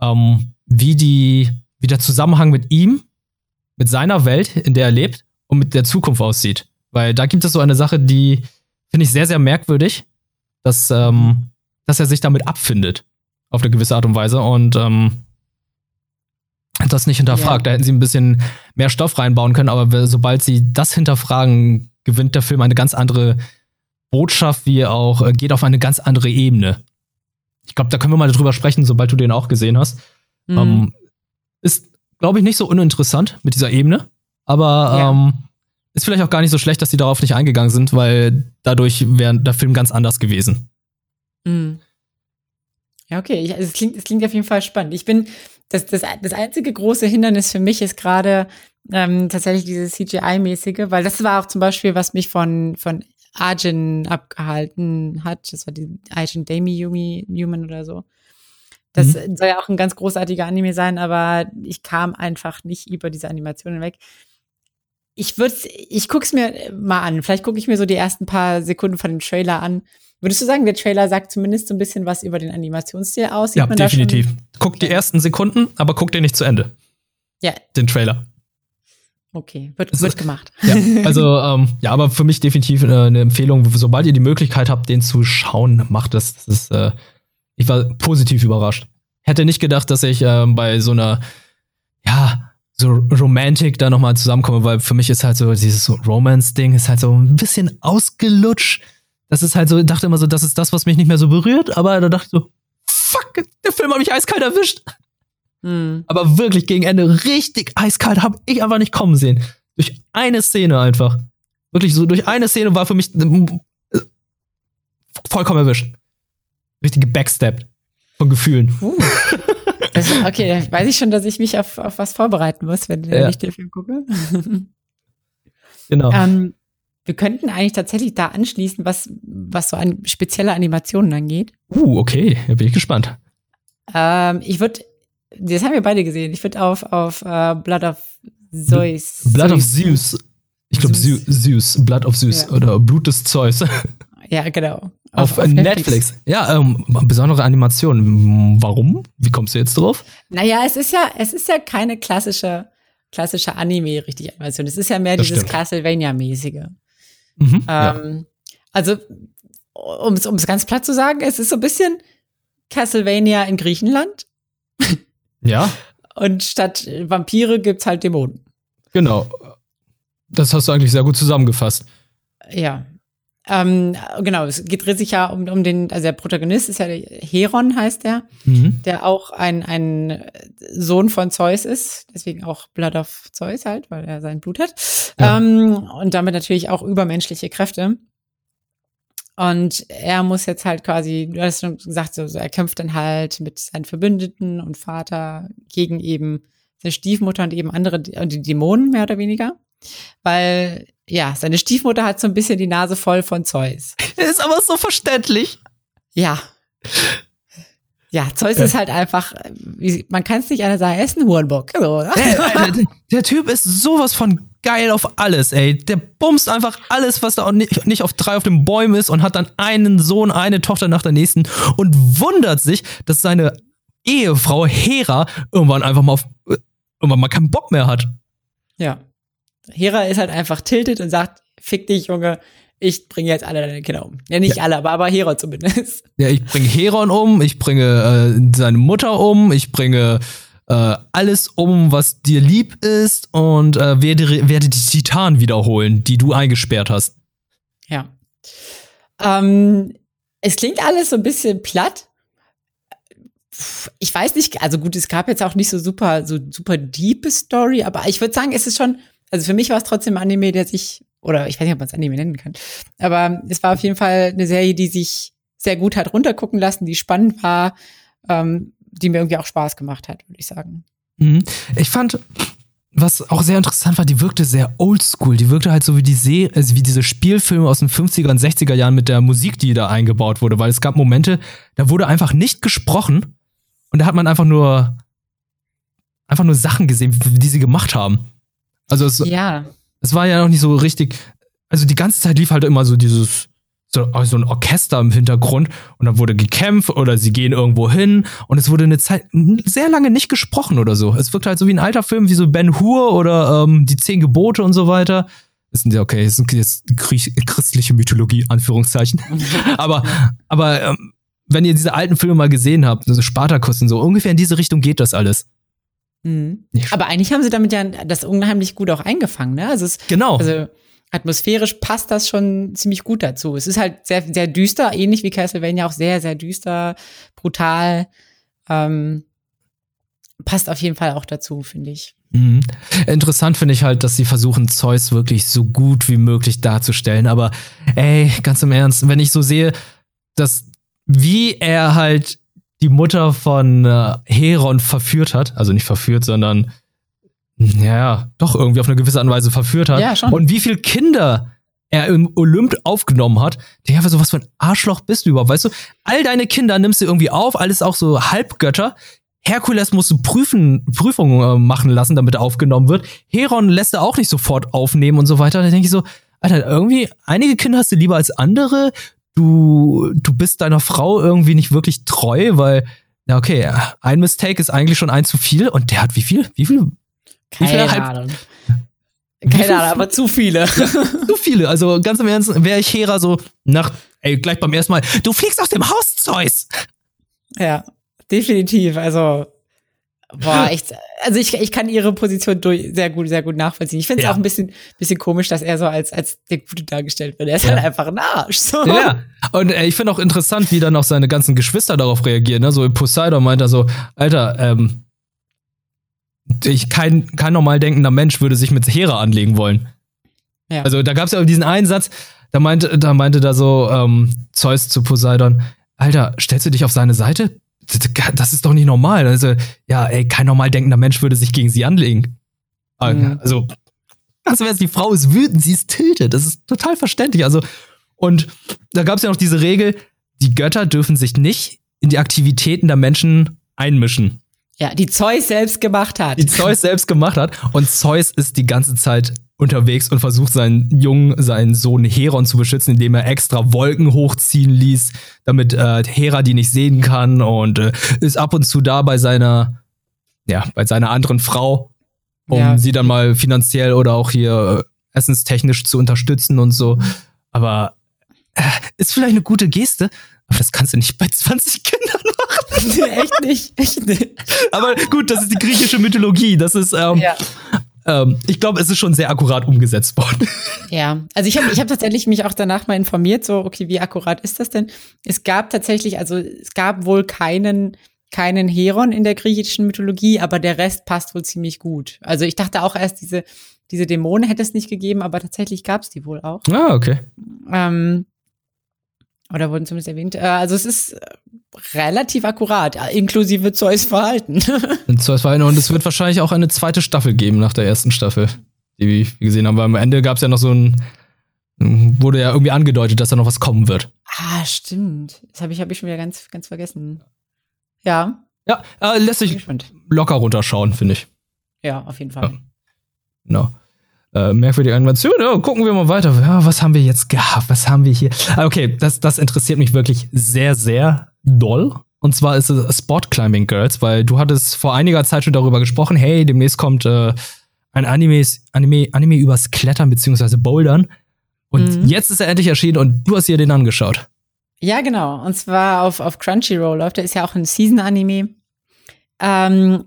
ähm, wie die, wie der Zusammenhang mit ihm, mit seiner Welt, in der er lebt, und mit der Zukunft aussieht. Weil da gibt es so eine Sache, die finde ich sehr, sehr merkwürdig, dass, ähm, dass er sich damit abfindet. Auf eine gewisse Art und Weise. Und ähm, das nicht hinterfragt. Ja. Da hätten sie ein bisschen mehr Stoff reinbauen können, aber sobald sie das hinterfragen, gewinnt der Film eine ganz andere Botschaft, wie auch äh, geht auf eine ganz andere Ebene. Ich glaube, da können wir mal drüber sprechen, sobald du den auch gesehen hast. Mhm. Ähm, ist, glaube ich, nicht so uninteressant mit dieser Ebene, aber ja. ähm, ist vielleicht auch gar nicht so schlecht, dass sie darauf nicht eingegangen sind, weil dadurch wäre der Film ganz anders gewesen. Mhm. Ja, okay. Ich, also es, klingt, es klingt auf jeden Fall spannend. Ich bin, das, das, das einzige große Hindernis für mich ist gerade ähm, tatsächlich dieses CGI-mäßige, weil das war auch zum Beispiel, was mich von, von Arjun abgehalten hat. Das war die Arjun Dami Yumi Newman oder so. Das mhm. soll ja auch ein ganz großartiger Anime sein, aber ich kam einfach nicht über diese Animationen weg. Ich würde, ich guck's mir mal an. Vielleicht gucke ich mir so die ersten paar Sekunden von dem Trailer an Würdest du sagen, der Trailer sagt zumindest so ein bisschen was über den Animationsstil aus? Sieht ja, definitiv. Guck die ersten Sekunden, aber guck dir nicht zu Ende. Ja. Den Trailer. Okay, wird, wird gemacht. Ja, also, ähm, ja, aber für mich definitiv äh, eine Empfehlung. Sobald ihr die Möglichkeit habt, den zu schauen, macht das. das ist, äh, ich war positiv überrascht. Hätte nicht gedacht, dass ich äh, bei so einer, ja, so Romantik da nochmal zusammenkomme, weil für mich ist halt so dieses Romance-Ding ist halt so ein bisschen ausgelutscht das ist halt so, ich dachte immer so, das ist das, was mich nicht mehr so berührt, aber da dachte ich so, fuck, der Film hat mich eiskalt erwischt. Mhm. Aber wirklich gegen Ende richtig eiskalt habe ich einfach nicht kommen sehen. Durch eine Szene einfach. Wirklich so, durch eine Szene war für mich äh, vollkommen erwischt. Richtige Backstep von Gefühlen. Uh. Das, okay, weiß ich schon, dass ich mich auf, auf was vorbereiten muss, wenn, wenn ich den Film gucke. genau. Ähm, wir könnten eigentlich tatsächlich da anschließen, was, was so an spezielle Animationen angeht. Uh, okay, da bin ich gespannt. Ähm, ich würde, das haben wir beide gesehen, ich würde auf, auf uh, Blood of Zeus. Blood of Zeus. Ich glaube Zeus. Zeus, Blood of Zeus ja. oder Blut des Zeus. Ja, genau. Auf, auf, auf Netflix. Netflix. Ja, ähm, besondere Animation. Warum? Wie kommst du jetzt drauf? Naja, es ist ja, es ist ja keine klassische, klassische Anime, richtig Animation. Es ist ja mehr das dieses Castlevania-mäßige. Mhm, ähm, ja. Also, um es ganz platt zu sagen, es ist so ein bisschen Castlevania in Griechenland. Ja. Und statt Vampire gibt's halt Dämonen. Genau. Das hast du eigentlich sehr gut zusammengefasst. Ja. Ähm, genau, es geht sich ja um, um den, also der Protagonist ist ja der Heron, heißt der, mhm. der auch ein, ein Sohn von Zeus ist, deswegen auch Blood of Zeus halt, weil er sein Blut hat. Ja. Ähm, und damit natürlich auch übermenschliche Kräfte. Und er muss jetzt halt quasi, du hast schon gesagt, so, so er kämpft dann halt mit seinen Verbündeten und Vater gegen eben seine Stiefmutter und eben andere, die Dämonen mehr oder weniger. Weil, ja, seine Stiefmutter hat so ein bisschen die Nase voll von Zeus. Ist aber so verständlich. Ja. Ja, Zeus ja. ist halt einfach, man kann es nicht einer sagen, er ist ein Hurenbock. So, der, der, der, Typ ist sowas von geil auf alles, ey. Der bumst einfach alles, was da auch nicht, nicht auf drei auf den Bäumen ist und hat dann einen Sohn, eine Tochter nach der nächsten und wundert sich, dass seine Ehefrau Hera irgendwann einfach mal auf, irgendwann mal keinen Bock mehr hat. Ja. Hera ist halt einfach tiltet und sagt, fick dich, Junge, ich bringe jetzt alle deine Kinder um. Ja, nicht ja. alle, aber, aber Heron zumindest. Ja, ich bringe Heron um, ich bringe äh, seine Mutter um, ich bringe äh, alles um, was dir lieb ist und äh, werde, werde die Titanen wiederholen, die du eingesperrt hast. Ja. Ähm, es klingt alles so ein bisschen platt. Ich weiß nicht, also gut, es gab jetzt auch nicht so super, so super diepe Story, aber ich würde sagen, es ist schon, also für mich war es trotzdem ein Anime, der sich, oder ich weiß nicht, ob man es Anime nennen kann, aber es war auf jeden Fall eine Serie, die sich sehr gut hat runtergucken lassen, die spannend war, ähm, die mir irgendwie auch Spaß gemacht hat, würde ich sagen. Mhm. Ich fand, was auch sehr interessant war, die wirkte sehr oldschool. Die wirkte halt so wie die See, also wie diese Spielfilme aus den 50er und 60er Jahren mit der Musik, die da eingebaut wurde, weil es gab Momente, da wurde einfach nicht gesprochen und da hat man einfach nur einfach nur Sachen gesehen, die sie gemacht haben. Also es, ja. es war ja noch nicht so richtig, also die ganze Zeit lief halt immer so dieses so, so ein Orchester im Hintergrund und dann wurde gekämpft oder sie gehen irgendwo hin und es wurde eine Zeit sehr lange nicht gesprochen oder so. Es wirkt halt so wie ein alter Film, wie so Ben Hur oder ähm, die Zehn Gebote und so weiter. Das sind ja okay, das ist jetzt christliche Mythologie, Anführungszeichen. aber aber ähm, wenn ihr diese alten Filme mal gesehen habt, so Spartakus und so, ungefähr in diese Richtung geht das alles. Mhm. Aber eigentlich haben sie damit ja das unheimlich gut auch eingefangen, ne? Also es, genau. Also atmosphärisch passt das schon ziemlich gut dazu. Es ist halt sehr, sehr düster, ähnlich wie Castlevania auch sehr, sehr düster, brutal. Ähm, passt auf jeden Fall auch dazu, finde ich. Mhm. Interessant finde ich halt, dass sie versuchen, Zeus wirklich so gut wie möglich darzustellen. Aber ey, ganz im Ernst, wenn ich so sehe, dass wie er halt die Mutter von äh, Heron verführt hat, also nicht verführt, sondern ja, doch irgendwie auf eine gewisse Art und Weise verführt hat. Ja, schon. Und wie viele Kinder er im Olymp aufgenommen hat. Der einfach so, was für ein Arschloch bist du überhaupt? Weißt du, all deine Kinder nimmst du irgendwie auf, alles auch so Halbgötter. Herkules musst du prüfen, Prüfungen äh, machen lassen, damit er aufgenommen wird. Heron lässt er auch nicht sofort aufnehmen und so weiter. Da denke ich so, Alter, irgendwie, einige Kinder hast du lieber als andere. Du, du bist deiner Frau irgendwie nicht wirklich treu, weil, ja, okay, ein Mistake ist eigentlich schon ein zu viel. Und der hat wie viel? Wie viel keine Ahnung. Keine Ahnung, aber zu viele. zu viele. Also ganz im Ernst, wäre ich Hera so nach, ey, gleich beim ersten Mal, du fliegst aus dem Haus, Zeus. Ja, definitiv. Also, boah, echt. Also ich, ich kann ihre Position durch, sehr gut, sehr gut nachvollziehen. Ich finde es ja. auch ein bisschen, bisschen komisch, dass er so als, als der Gute dargestellt wird. Er ist ja. halt einfach ein Arsch. So. Ja, und äh, ich finde auch interessant, wie dann auch seine ganzen Geschwister darauf reagieren. Ne? So Poseidon meint er so, Alter, ähm, ich, kein, kein normal denkender Mensch würde sich mit Hera anlegen wollen. Ja. Also da gab es ja diesen einen Satz, da meinte, da meinte da so ähm, Zeus zu Poseidon, Alter, stellst du dich auf seine Seite? Das ist doch nicht normal. Also, ja, ey, kein normal denkender Mensch würde sich gegen sie anlegen. Mhm. Also, also die Frau ist wütend, sie ist tiltet. Das ist total verständlich. Also, und da gab es ja noch diese Regel, die Götter dürfen sich nicht in die Aktivitäten der Menschen einmischen. Ja, die Zeus selbst gemacht hat. Die Zeus selbst gemacht hat. Und Zeus ist die ganze Zeit unterwegs und versucht seinen Jungen, seinen Sohn Heron zu beschützen, indem er extra Wolken hochziehen ließ, damit äh, Hera die nicht sehen kann und äh, ist ab und zu da bei seiner, ja, bei seiner anderen Frau, um ja. sie dann mal finanziell oder auch hier äh, essenstechnisch zu unterstützen und so. Aber äh, ist vielleicht eine gute Geste, aber das kannst du nicht bei 20 Kindern machen. Nee, echt nicht, echt nicht. Aber gut, das ist die griechische Mythologie. Das ist, ähm, ja. Ähm, ich glaube, es ist schon sehr akkurat umgesetzt worden. Ja, also ich habe ich hab tatsächlich mich auch danach mal informiert, so, okay, wie akkurat ist das denn? Es gab tatsächlich, also es gab wohl keinen, keinen Heron in der griechischen Mythologie, aber der Rest passt wohl ziemlich gut. Also ich dachte auch erst, diese, diese Dämonen hätte es nicht gegeben, aber tatsächlich gab es die wohl auch. Ah, okay. Ähm, oder wurden zumindest erwähnt. Äh, also es ist äh, relativ akkurat, inklusive Zeus Verhalten. Zeus Verhalten und es wird wahrscheinlich auch eine zweite Staffel geben nach der ersten Staffel, die wir gesehen haben. Weil am Ende gab es ja noch so ein, wurde ja irgendwie angedeutet, dass da noch was kommen wird. Ah, stimmt. Das habe ich, hab ich schon wieder ganz, ganz vergessen. Ja. Ja, äh, lässt sich locker runterschauen, finde ich. Ja, auf jeden Fall. Ja. Genau äh, merkwürdige Animation. Ja, gucken wir mal weiter. Ja, was haben wir jetzt gehabt? Was haben wir hier? Ah, okay, das, das interessiert mich wirklich sehr, sehr doll. Und zwar ist es Sport Climbing Girls, weil du hattest vor einiger Zeit schon darüber gesprochen, hey, demnächst kommt äh, ein Anime, Anime, Anime übers Klettern bzw. Bouldern. Und mhm. jetzt ist er endlich erschienen und du hast dir den angeschaut. Ja, genau. Und zwar auf, auf Crunchyroll läuft. Der ist ja auch ein Season-Anime. Ähm,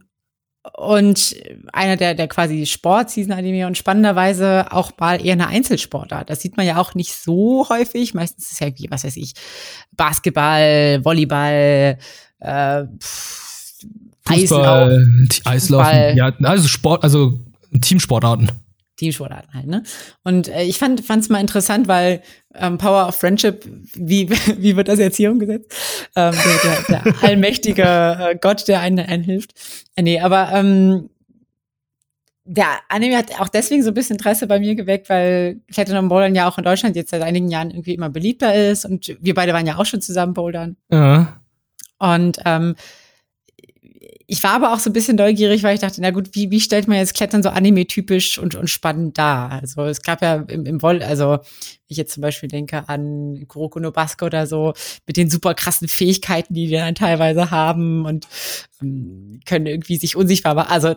und einer der, der quasi Sport-Season-Anime und spannenderweise auch mal eher eine Einzelsportart. Das sieht man ja auch nicht so häufig. Meistens ist es ja wie, was weiß ich, Basketball, Volleyball, äh, Fußball, Eislauf, Eislaufen, ja, also Sport, also Teamsportarten. Teamsportarten halt, ne? Und äh, ich fand es mal interessant, weil ähm, Power of Friendship, wie, wie wird das jetzt hier umgesetzt? Ähm, der, der, der allmächtige äh, Gott, der einen, einen hilft. Äh, nee, aber ähm, der Anime hat auch deswegen so ein bisschen Interesse bei mir geweckt, weil Klettern und Bouldern ja auch in Deutschland jetzt seit einigen Jahren irgendwie immer beliebter ist und wir beide waren ja auch schon zusammen bouldern. Ja. Und ähm, ich war aber auch so ein bisschen neugierig, weil ich dachte, na gut, wie, wie stellt man jetzt Klettern so anime-typisch und, und spannend dar? Also es gab ja im, im Woll, also wenn ich jetzt zum Beispiel denke an Kuroko no Basque oder so, mit den super krassen Fähigkeiten, die die dann teilweise haben und um, können irgendwie sich unsichtbar machen. Also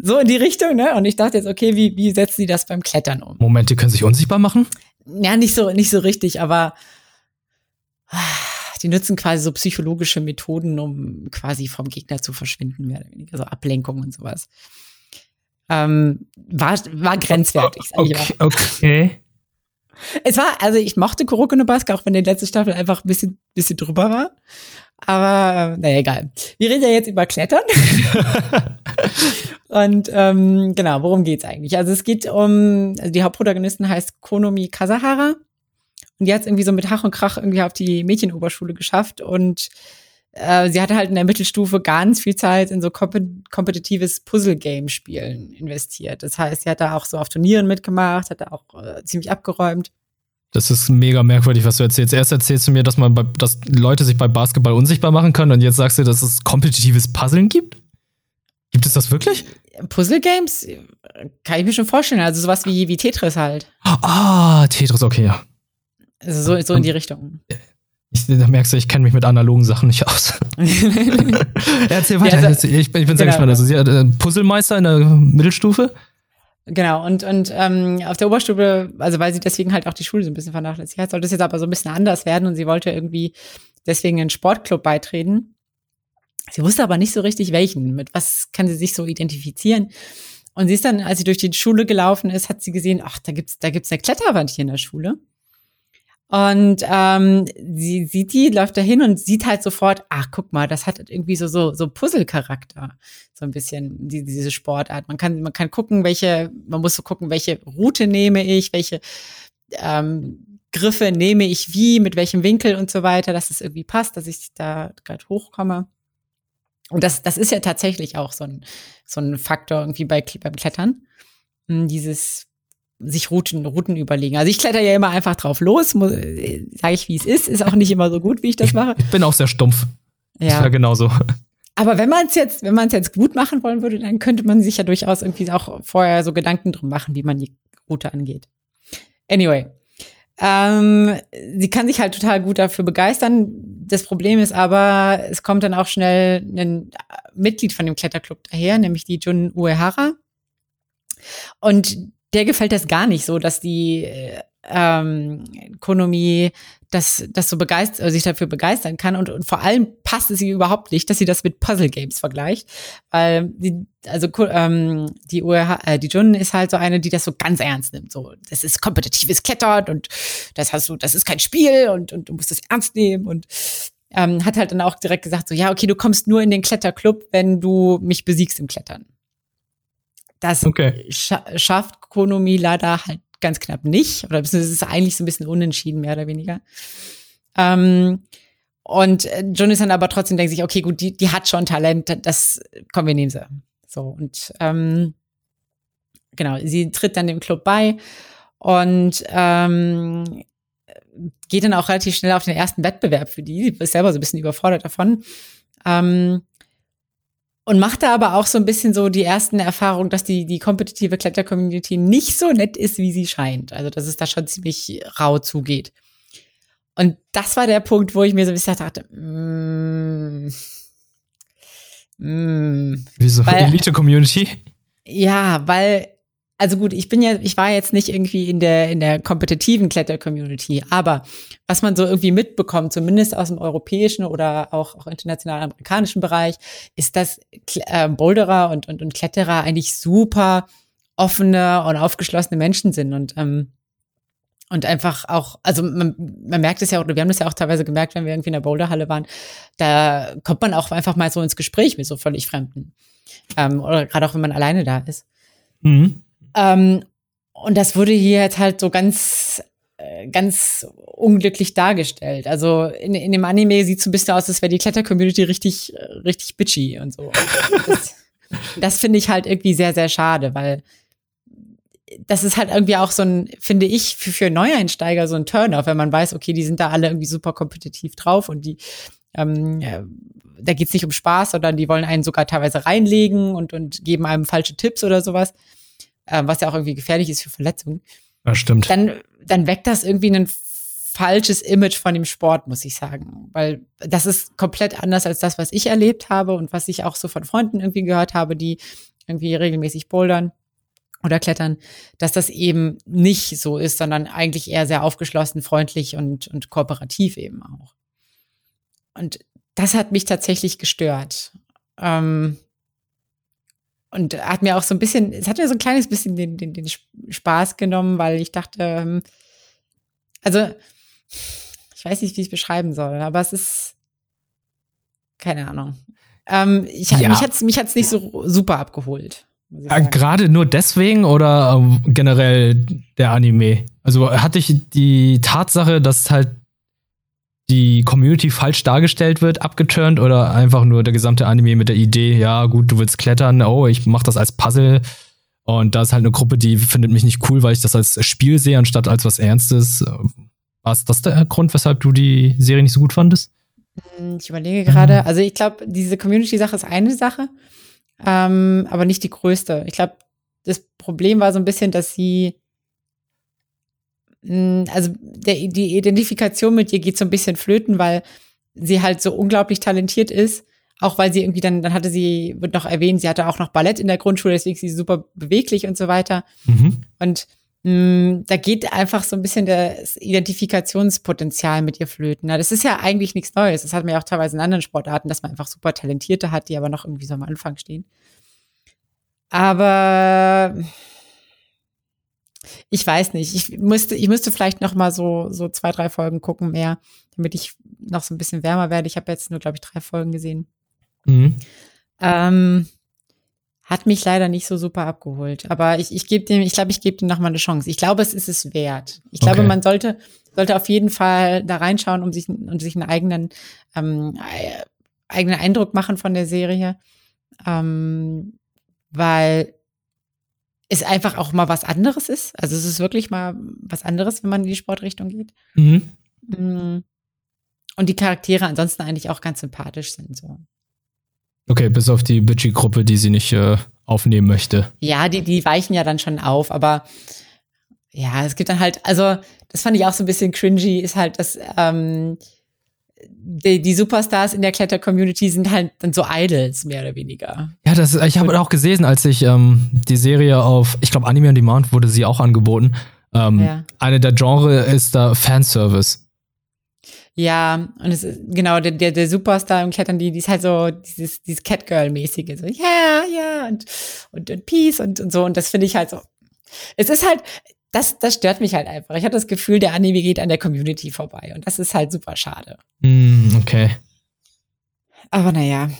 so in die Richtung, ne? Und ich dachte jetzt, okay, wie, wie setzen die das beim Klettern um? Moment, die können sich unsichtbar machen? Ja, nicht so, nicht so richtig, aber die nutzen quasi so psychologische Methoden, um quasi vom Gegner zu verschwinden, mehr oder weniger, so Ablenkung und sowas. Ähm, war, war grenzwertig, sag ich okay, okay. Es war, also ich mochte Kuroko no Basque, auch wenn die letzte Staffel einfach ein bisschen, bisschen drüber war. Aber naja, egal. Wir reden ja jetzt über Klettern. und ähm, genau, worum geht's eigentlich? Also es geht um, also die Hauptprotagonistin heißt Konomi Kasahara. Und die hat es irgendwie so mit Hach und Krach irgendwie auf die Mädchenoberschule geschafft. Und äh, sie hatte halt in der Mittelstufe ganz viel Zeit in so kompetitives Puzzle-Game-Spielen investiert. Das heißt, sie hat da auch so auf Turnieren mitgemacht, hat da auch äh, ziemlich abgeräumt. Das ist mega merkwürdig, was du erzählst. Erst erzählst du mir, dass man bei, dass Leute sich bei Basketball unsichtbar machen können und jetzt sagst du, dass es kompetitives Puzzeln gibt? Gibt es das wirklich? Puzzle Games kann ich mir schon vorstellen. Also sowas wie, wie Tetris halt. Ah, Tetris, okay, ja. Also so, so in die Richtung. Ich, da merkst du, ich kenne mich mit analogen Sachen nicht aus. Erzähl weiter. Ja, also, ich, bin, ich bin sehr genau. gespannt. Also, sie hat äh, Puzzlemeister in der Mittelstufe. Genau, und, und ähm, auf der Oberstufe, also weil sie deswegen halt auch die Schule so ein bisschen vernachlässigt hat, sollte es jetzt aber so ein bisschen anders werden und sie wollte irgendwie deswegen einen Sportclub beitreten. Sie wusste aber nicht so richtig welchen, mit was kann sie sich so identifizieren. Und sie ist dann, als sie durch die Schule gelaufen ist, hat sie gesehen, ach, da gibt's, da gibt's eine Kletterwand hier in der Schule. Und ähm, sie sieht die, läuft da hin und sieht halt sofort, ach, guck mal, das hat irgendwie so, so, so Puzzle-Charakter. So ein bisschen, die, diese Sportart. Man kann, man kann gucken, welche, man muss so gucken, welche Route nehme ich, welche ähm, Griffe nehme ich wie, mit welchem Winkel und so weiter, dass es irgendwie passt, dass ich da gerade hochkomme. Und das, das ist ja tatsächlich auch so ein, so ein Faktor irgendwie bei, beim Klettern. Hm, dieses sich Routen, Routen überlegen. Also ich kletter ja immer einfach drauf los, sage ich, wie es ist, ist auch nicht immer so gut, wie ich das mache. Ich bin auch sehr stumpf. Ja, ja genauso. Aber wenn man es jetzt, wenn man es jetzt gut machen wollen würde, dann könnte man sich ja durchaus irgendwie auch vorher so Gedanken drum machen, wie man die Route angeht. Anyway, ähm, sie kann sich halt total gut dafür begeistern. Das Problem ist aber, es kommt dann auch schnell ein Mitglied von dem Kletterclub daher, nämlich die Jun Uehara. Und der gefällt das gar nicht so, dass die ähm, Konomi das, das so begeistert, also sich dafür begeistern kann. Und, und vor allem passt es ihr überhaupt nicht, dass sie das mit Puzzle Games vergleicht. Weil die, also ähm, die URH, äh, die Jun ist halt so eine, die das so ganz ernst nimmt. So, das ist kompetitives Klettern und das hast du, das ist kein Spiel und, und du musst das ernst nehmen und ähm, hat halt dann auch direkt gesagt, so, ja, okay, du kommst nur in den Kletterclub, wenn du mich besiegst im Klettern. Das okay. scha schafft Konomi leider halt ganz knapp nicht. Oder es ist eigentlich so ein bisschen unentschieden, mehr oder weniger. Ähm, und äh, Jonathan aber trotzdem denkt sich, okay, gut, die, die hat schon Talent, das, kommen wir nehmen sie. So, und ähm, genau, sie tritt dann dem Club bei und ähm, geht dann auch relativ schnell auf den ersten Wettbewerb für die. Sie ist selber so ein bisschen überfordert davon. Ähm, und macht da aber auch so ein bisschen so die ersten Erfahrungen, dass die, die kompetitive Kletter-Community nicht so nett ist, wie sie scheint. Also, dass es da schon ziemlich rau zugeht. Und das war der Punkt, wo ich mir so ein bisschen dachte, mm, mm, Wieso Elite-Community? Ja, weil also gut, ich bin ja, ich war jetzt nicht irgendwie in der, in der kompetitiven Kletter-Community, aber was man so irgendwie mitbekommt, zumindest aus dem europäischen oder auch, auch international amerikanischen Bereich, ist, dass äh, Boulderer und, und, und Kletterer eigentlich super offene und aufgeschlossene Menschen sind und, ähm, und einfach auch, also man, man merkt es ja, oder wir haben das ja auch teilweise gemerkt, wenn wir irgendwie in der Boulderhalle waren, da kommt man auch einfach mal so ins Gespräch mit so völlig Fremden. Ähm, oder gerade auch, wenn man alleine da ist. Mhm. Ähm, und das wurde hier jetzt halt so ganz, äh, ganz unglücklich dargestellt. Also in, in dem Anime sieht es ein bisschen aus, als wäre die Kletter-Community richtig, äh, richtig bitchy und so. das, das finde ich halt irgendwie sehr, sehr schade, weil das ist halt irgendwie auch so ein, finde ich, für, für Neueinsteiger so ein Turn-off, wenn man weiß, okay, die sind da alle irgendwie super kompetitiv drauf und die, ähm, ja, da geht's nicht um Spaß, sondern die wollen einen sogar teilweise reinlegen und, und geben einem falsche Tipps oder sowas äh, was ja auch irgendwie gefährlich ist für Verletzungen. Ja, stimmt. Dann, dann weckt das irgendwie ein falsches Image von dem Sport, muss ich sagen. Weil das ist komplett anders als das, was ich erlebt habe und was ich auch so von Freunden irgendwie gehört habe, die irgendwie regelmäßig bouldern oder klettern, dass das eben nicht so ist, sondern eigentlich eher sehr aufgeschlossen, freundlich und, und kooperativ eben auch. Und das hat mich tatsächlich gestört. Ähm, und hat mir auch so ein bisschen, es hat mir so ein kleines bisschen den, den, den Spaß genommen, weil ich dachte, ähm, also ich weiß nicht, wie ich es beschreiben soll, aber es ist keine Ahnung. Ähm, ich, ja. Mich hat's mich hat's nicht so super abgeholt. Äh, gerade nur deswegen oder ähm, generell der Anime? Also hatte ich die Tatsache, dass halt die Community falsch dargestellt wird, abgeturnt oder einfach nur der gesamte Anime mit der Idee, ja, gut, du willst klettern, oh, ich mach das als Puzzle. Und da ist halt eine Gruppe, die findet mich nicht cool, weil ich das als Spiel sehe, anstatt als was Ernstes. War es das der Grund, weshalb du die Serie nicht so gut fandest? Hm, ich überlege gerade, also ich glaube, diese Community-Sache ist eine Sache, ähm, aber nicht die größte. Ich glaube, das Problem war so ein bisschen, dass sie also der, die Identifikation mit ihr geht so ein bisschen flöten, weil sie halt so unglaublich talentiert ist. Auch weil sie irgendwie dann, dann hatte sie, wird noch erwähnt, sie hatte auch noch Ballett in der Grundschule, deswegen ist sie super beweglich und so weiter. Mhm. Und mh, hm, da geht einfach so ein bisschen das Identifikationspotenzial mit ihr flöten. Na, das ist ja eigentlich nichts Neues. Das hat man ja auch teilweise in anderen Sportarten, dass man einfach super Talentierte hat, die aber noch irgendwie so am Anfang stehen. Aber ich weiß nicht. Ich müsste, ich müsste vielleicht noch mal so, so zwei, drei Folgen gucken mehr, damit ich noch so ein bisschen wärmer werde. Ich habe jetzt nur, glaube ich, drei Folgen gesehen. Mhm. Ähm, hat mich leider nicht so super abgeholt. Aber ich, ich gebe dem, ich glaube, ich gebe dem noch mal eine Chance. Ich glaube, es ist es wert. Ich glaube, okay. man sollte, sollte auf jeden Fall da reinschauen, um sich, um sich einen eigenen, ähm, eigenen Eindruck machen von der Serie, ähm, weil es einfach auch mal was anderes ist. Also es ist wirklich mal was anderes, wenn man in die Sportrichtung geht. Mhm. Mm. Und die Charaktere ansonsten eigentlich auch ganz sympathisch sind. So. Okay, bis auf die Bitchy-Gruppe, die sie nicht äh, aufnehmen möchte. Ja, die, die weichen ja dann schon auf, aber ja, es gibt dann halt, also das fand ich auch so ein bisschen cringy, ist halt, dass ähm, die, die Superstars in der Kletter-Community sind halt dann so Idols, mehr oder weniger. Ja, das, ich habe auch gesehen, als ich ähm, die Serie auf, ich glaube, Anime on Demand wurde sie auch angeboten. Ähm, ja. Eine der Genre ist da Fanservice. Ja, und es ist genau der, der, der Superstar im Klettern, die, die ist halt so dieses, dieses Catgirl-mäßige, so, ja, yeah, ja, yeah, und, und, und Peace und, und so. Und das finde ich halt so. Es ist halt, das, das stört mich halt einfach. Ich habe das Gefühl, der Anime geht an der Community vorbei. Und das ist halt super schade. Mm, okay. Aber naja.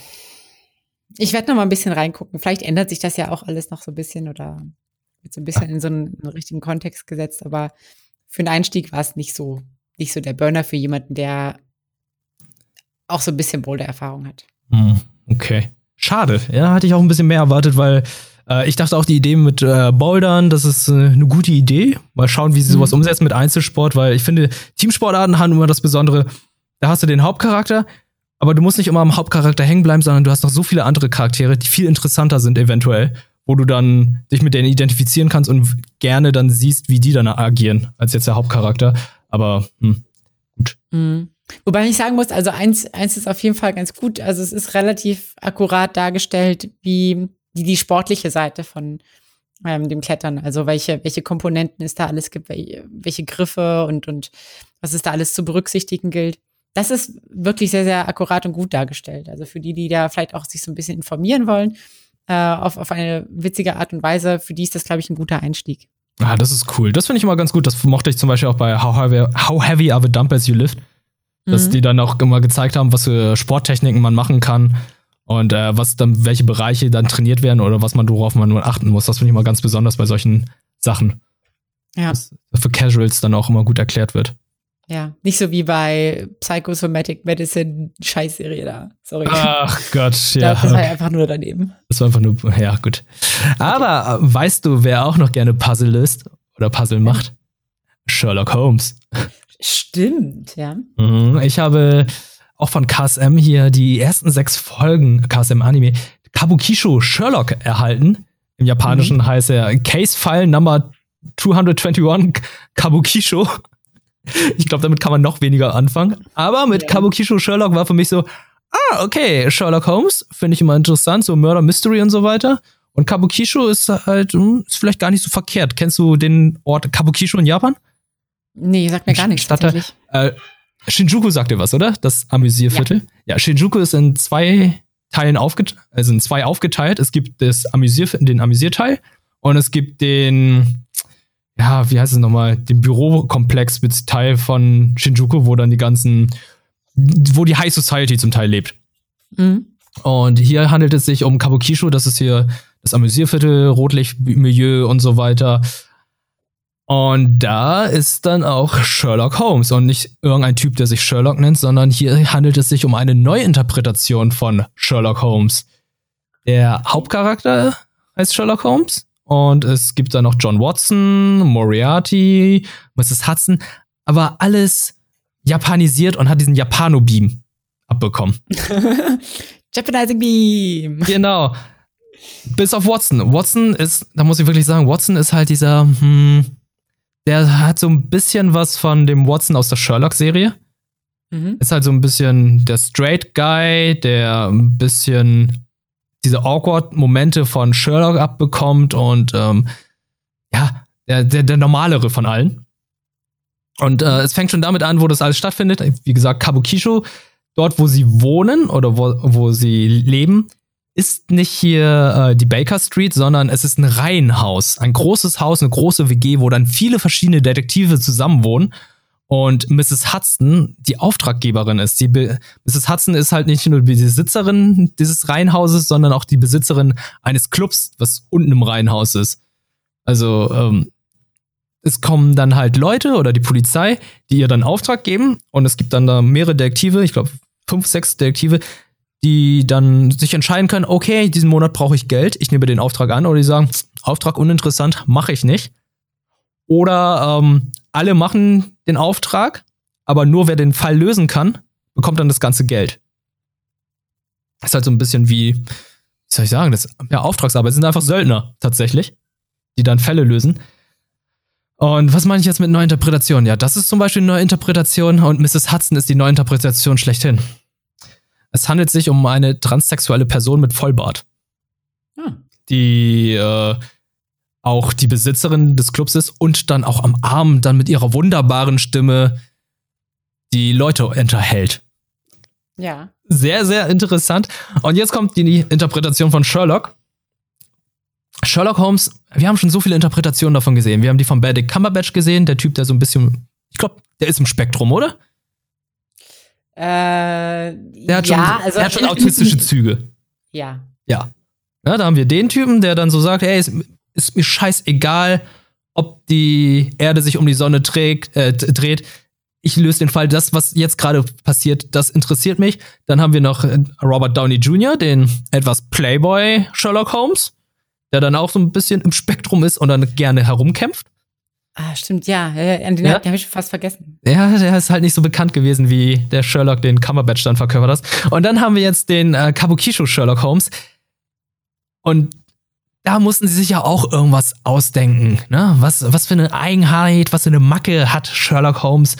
Ich werde noch mal ein bisschen reingucken. Vielleicht ändert sich das ja auch alles noch so ein bisschen oder wird so ein bisschen in so einen, einen richtigen Kontext gesetzt. Aber für den Einstieg war es nicht so nicht so der Burner für jemanden, der auch so ein bisschen Boulder-Erfahrung hat. Hm, okay. Schade. Ja, hatte ich auch ein bisschen mehr erwartet, weil äh, ich dachte auch, die Idee mit äh, Bouldern, das ist äh, eine gute Idee. Mal schauen, wie sie mhm. sowas umsetzen mit Einzelsport, weil ich finde, Teamsportarten haben immer das Besondere. Da hast du den Hauptcharakter, aber du musst nicht immer am Hauptcharakter hängen bleiben, sondern du hast noch so viele andere Charaktere, die viel interessanter sind eventuell, wo du dann dich mit denen identifizieren kannst und gerne dann siehst, wie die dann agieren, als jetzt der Hauptcharakter. Aber hm, gut. Mhm. Wobei ich sagen muss, also eins, eins ist auf jeden Fall ganz gut. Also es ist relativ akkurat dargestellt, wie die, die sportliche Seite von ähm, dem Klettern. Also welche, welche Komponenten es da alles gibt, welche, Griffe und, und was es da alles zu berücksichtigen gilt. Das ist wirklich sehr, sehr akkurat und gut dargestellt. Also für die, die da vielleicht auch sich so ein bisschen informieren wollen, äh, auf, auf eine witzige Art und Weise, für die ist das, glaube ich, ein guter Einstieg. Ah, das ist cool. Das finde ich immer ganz gut. Das mochte ich zum Beispiel auch bei How Heavy, How heavy Are the Dumbbells You Lift. Dass mhm. die dann auch immer gezeigt haben, was für Sporttechniken man machen kann und äh, was dann, welche Bereiche dann trainiert werden oder was man, worauf man nur achten muss. Das finde ich immer ganz besonders bei solchen Sachen. Ja. Dass für Casuals dann auch immer gut erklärt wird. Ja, nicht so wie bei Psychosomatic Medicine Scheißserie da. Sorry. Ach Gott, ja. Das war ja einfach nur daneben. Das war einfach nur, ja, gut. Aber okay. weißt du, wer auch noch gerne Puzzle löst oder Puzzle macht? Sherlock Holmes. Stimmt, ja. Mhm, ich habe auch von KSM hier die ersten sechs Folgen KSM Anime Kabukisho Sherlock erhalten. Im Japanischen mhm. heißt er Case File Number 221 Kabukisho. Ich glaube, damit kann man noch weniger anfangen. Aber mit ja. Kabukisho Sherlock war für mich so, ah, okay, Sherlock Holmes finde ich immer interessant, so Murder Mystery und so weiter. Und Kabukisho ist halt, hm, ist vielleicht gar nicht so verkehrt. Kennst du den Ort Kabukisho in Japan? Nee, sagt mir gar nichts. Stadt, äh, Shinjuku sagt dir was, oder? Das Amüsierviertel. Ja. ja, Shinjuku ist in zwei Teilen aufgeteilt, also in zwei aufgeteilt. Es gibt das Amüsier, den Amüsierteil und es gibt den ja, wie heißt es nochmal, den Bürokomplex mit Teil von Shinjuku, wo dann die ganzen, wo die High Society zum Teil lebt. Mhm. Und hier handelt es sich um Kabukisho, das ist hier das Amüsierviertel, Rotlichtmilieu und so weiter. Und da ist dann auch Sherlock Holmes und nicht irgendein Typ, der sich Sherlock nennt, sondern hier handelt es sich um eine Neuinterpretation von Sherlock Holmes. Der Hauptcharakter heißt Sherlock Holmes und es gibt da noch John Watson, Moriarty, Mrs. Hudson, aber alles japanisiert und hat diesen Japano-Beam abbekommen. Japanizing Beam. Genau. Bis auf Watson. Watson ist, da muss ich wirklich sagen, Watson ist halt dieser, hm, der hat so ein bisschen was von dem Watson aus der Sherlock-Serie. Mhm. Ist halt so ein bisschen der Straight Guy, der ein bisschen diese awkward Momente von Sherlock abbekommt und ähm, ja, der, der, der normalere von allen. Und äh, es fängt schon damit an, wo das alles stattfindet. Wie gesagt, Kabukisho, dort, wo sie wohnen oder wo, wo sie leben, ist nicht hier äh, die Baker Street, sondern es ist ein Reihenhaus. Ein großes Haus, eine große WG, wo dann viele verschiedene Detektive zusammenwohnen und Mrs. Hudson die Auftraggeberin ist. Die Mrs. Hudson ist halt nicht nur die Besitzerin dieses Reihenhauses, sondern auch die Besitzerin eines Clubs, was unten im Reihenhaus ist. Also ähm, es kommen dann halt Leute oder die Polizei, die ihr dann Auftrag geben und es gibt dann da mehrere Detektive, ich glaube fünf, sechs Detektive, die dann sich entscheiden können, okay, diesen Monat brauche ich Geld, ich nehme den Auftrag an, oder die sagen, Auftrag uninteressant, mache ich nicht. Oder ähm, alle machen den Auftrag, aber nur wer den Fall lösen kann, bekommt dann das ganze Geld. Das ist halt so ein bisschen wie, wie soll ich sagen, das ja, Auftragsarbeit sind einfach Söldner tatsächlich, die dann Fälle lösen. Und was meine ich jetzt mit Neuinterpretation? Ja, das ist zum Beispiel eine Neuinterpretation und Mrs. Hudson ist die Neuinterpretation schlechthin. Es handelt sich um eine transsexuelle Person mit Vollbart. Hm. Die äh, auch die Besitzerin des Clubs ist und dann auch am Arm dann mit ihrer wunderbaren Stimme die Leute unterhält. Ja. Sehr, sehr interessant. Und jetzt kommt die Interpretation von Sherlock. Sherlock Holmes, wir haben schon so viele Interpretationen davon gesehen. Wir haben die von Benedict Cumberbatch gesehen, der Typ, der so ein bisschen, ich glaube, der ist im Spektrum, oder? Äh, der hat schon, ja, also, der hat schon autistische Züge. Ja. Ja. Ja, da haben wir den Typen, der dann so sagt, hey, ist, mir scheißegal, ob die Erde sich um die Sonne trägt, äh, dreht. Ich löse den Fall, das, was jetzt gerade passiert, das interessiert mich. Dann haben wir noch äh, Robert Downey Jr., den etwas Playboy Sherlock Holmes der dann auch so ein bisschen im Spektrum ist und dann gerne herumkämpft. Ah, stimmt, ja. Den, ja. habe ich schon fast vergessen. Ja, der ist halt nicht so bekannt gewesen wie der Sherlock, den Cumberbatch dann verkörpert hat. Und dann haben wir jetzt den äh, Kabukisho Sherlock Holmes. Und da mussten sie sich ja auch irgendwas ausdenken. Ne? Was, was für eine Eigenheit, was für eine Macke hat Sherlock Holmes.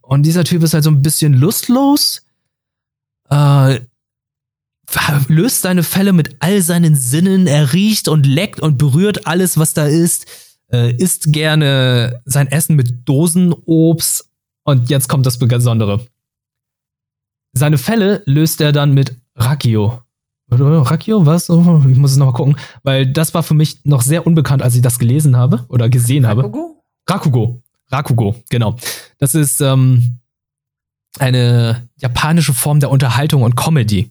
Und dieser Typ ist halt so ein bisschen lustlos. Äh, löst seine Fälle mit all seinen Sinnen. Er riecht und leckt und berührt alles, was da ist. Äh, isst gerne sein Essen mit Dosenobst. Und jetzt kommt das Besondere. Seine Fälle löst er dann mit Rakio. Rakio, was? Oh, ich muss es nochmal gucken, weil das war für mich noch sehr unbekannt, als ich das gelesen habe oder gesehen Rakugo? habe. Rakugo? Rakugo, genau. Das ist ähm, eine japanische Form der Unterhaltung und Comedy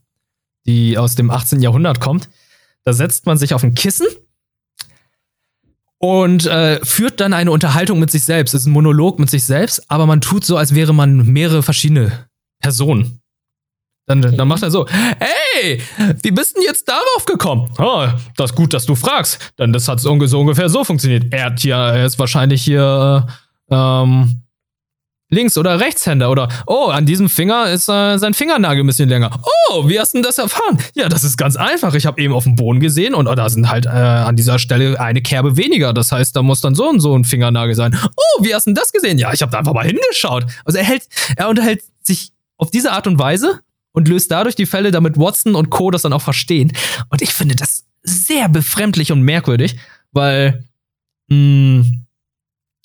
die aus dem 18. Jahrhundert kommt. Da setzt man sich auf ein Kissen und äh, führt dann eine Unterhaltung mit sich selbst. Es ist ein Monolog mit sich selbst, aber man tut so, als wäre man mehrere verschiedene Personen. Dann, okay. dann macht er so, hey, wie bist denn jetzt darauf gekommen? Oh, das ist gut, dass du fragst. Denn das hat so ungefähr so funktioniert. Er hat hier, er ist wahrscheinlich hier ähm, Links- oder Rechtshänder oder oh, an diesem Finger ist äh, sein Fingernagel ein bisschen länger. Oh, wie hast du denn das erfahren? Ja, das ist ganz einfach. Ich habe eben auf dem Boden gesehen und oh, da sind halt äh, an dieser Stelle eine Kerbe weniger. Das heißt, da muss dann so und so ein Fingernagel sein. Oh, wie hast du denn das gesehen? Ja, ich habe da einfach mal hingeschaut. Also er hält, er unterhält sich auf diese Art und Weise und löst dadurch die Fälle, damit Watson und Co. das dann auch verstehen. Und ich finde das sehr befremdlich und merkwürdig, weil mh, hm,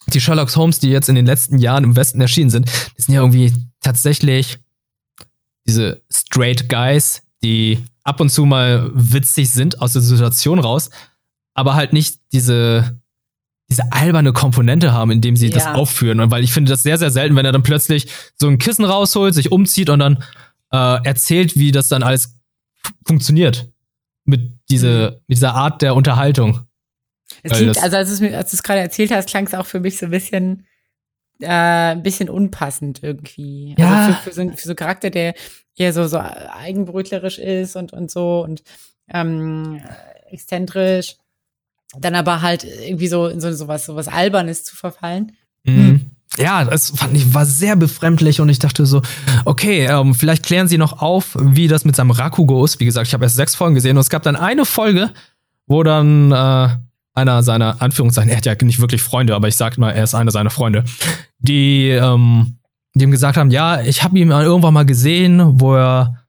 die Sherlock Holmes, die jetzt in den letzten Jahren im Westen erschienen sind, die sind ja irgendwie tatsächlich diese straight Guys, die ab und zu mal witzig sind aus der Situation raus, aber halt nicht diese diese alberne Komponente haben, indem sie ja. das aufführen. Und weil ich finde das sehr, sehr selten, wenn er dann plötzlich so ein Kissen rausholt, sich umzieht und dann äh, erzählt, wie das dann alles funktioniert. Mit, diese, mit dieser Art der Unterhaltung. Es klingt, also als du es gerade erzählt hast, klang es auch für mich so ein bisschen, äh, ein bisschen unpassend irgendwie. Also ja. Also für, für, so, für so Charakter, der eher so, so eigenbrötlerisch ist und, und so und ähm, exzentrisch, dann aber halt irgendwie so in so, so was, so was Albernes zu verfallen. Mhm. Ja, das fand ich, war sehr befremdlich und ich dachte so, okay, ähm, vielleicht klären sie noch auf, wie das mit seinem Rakugo ist. Wie gesagt, ich habe erst sechs Folgen gesehen und es gab dann eine Folge, wo dann äh, einer seiner Anführungszeichen, er hat ja nicht wirklich Freunde, aber ich sag mal, er ist einer seiner Freunde, die, ähm, die ihm gesagt haben, ja, ich habe ihn irgendwann mal gesehen, wo er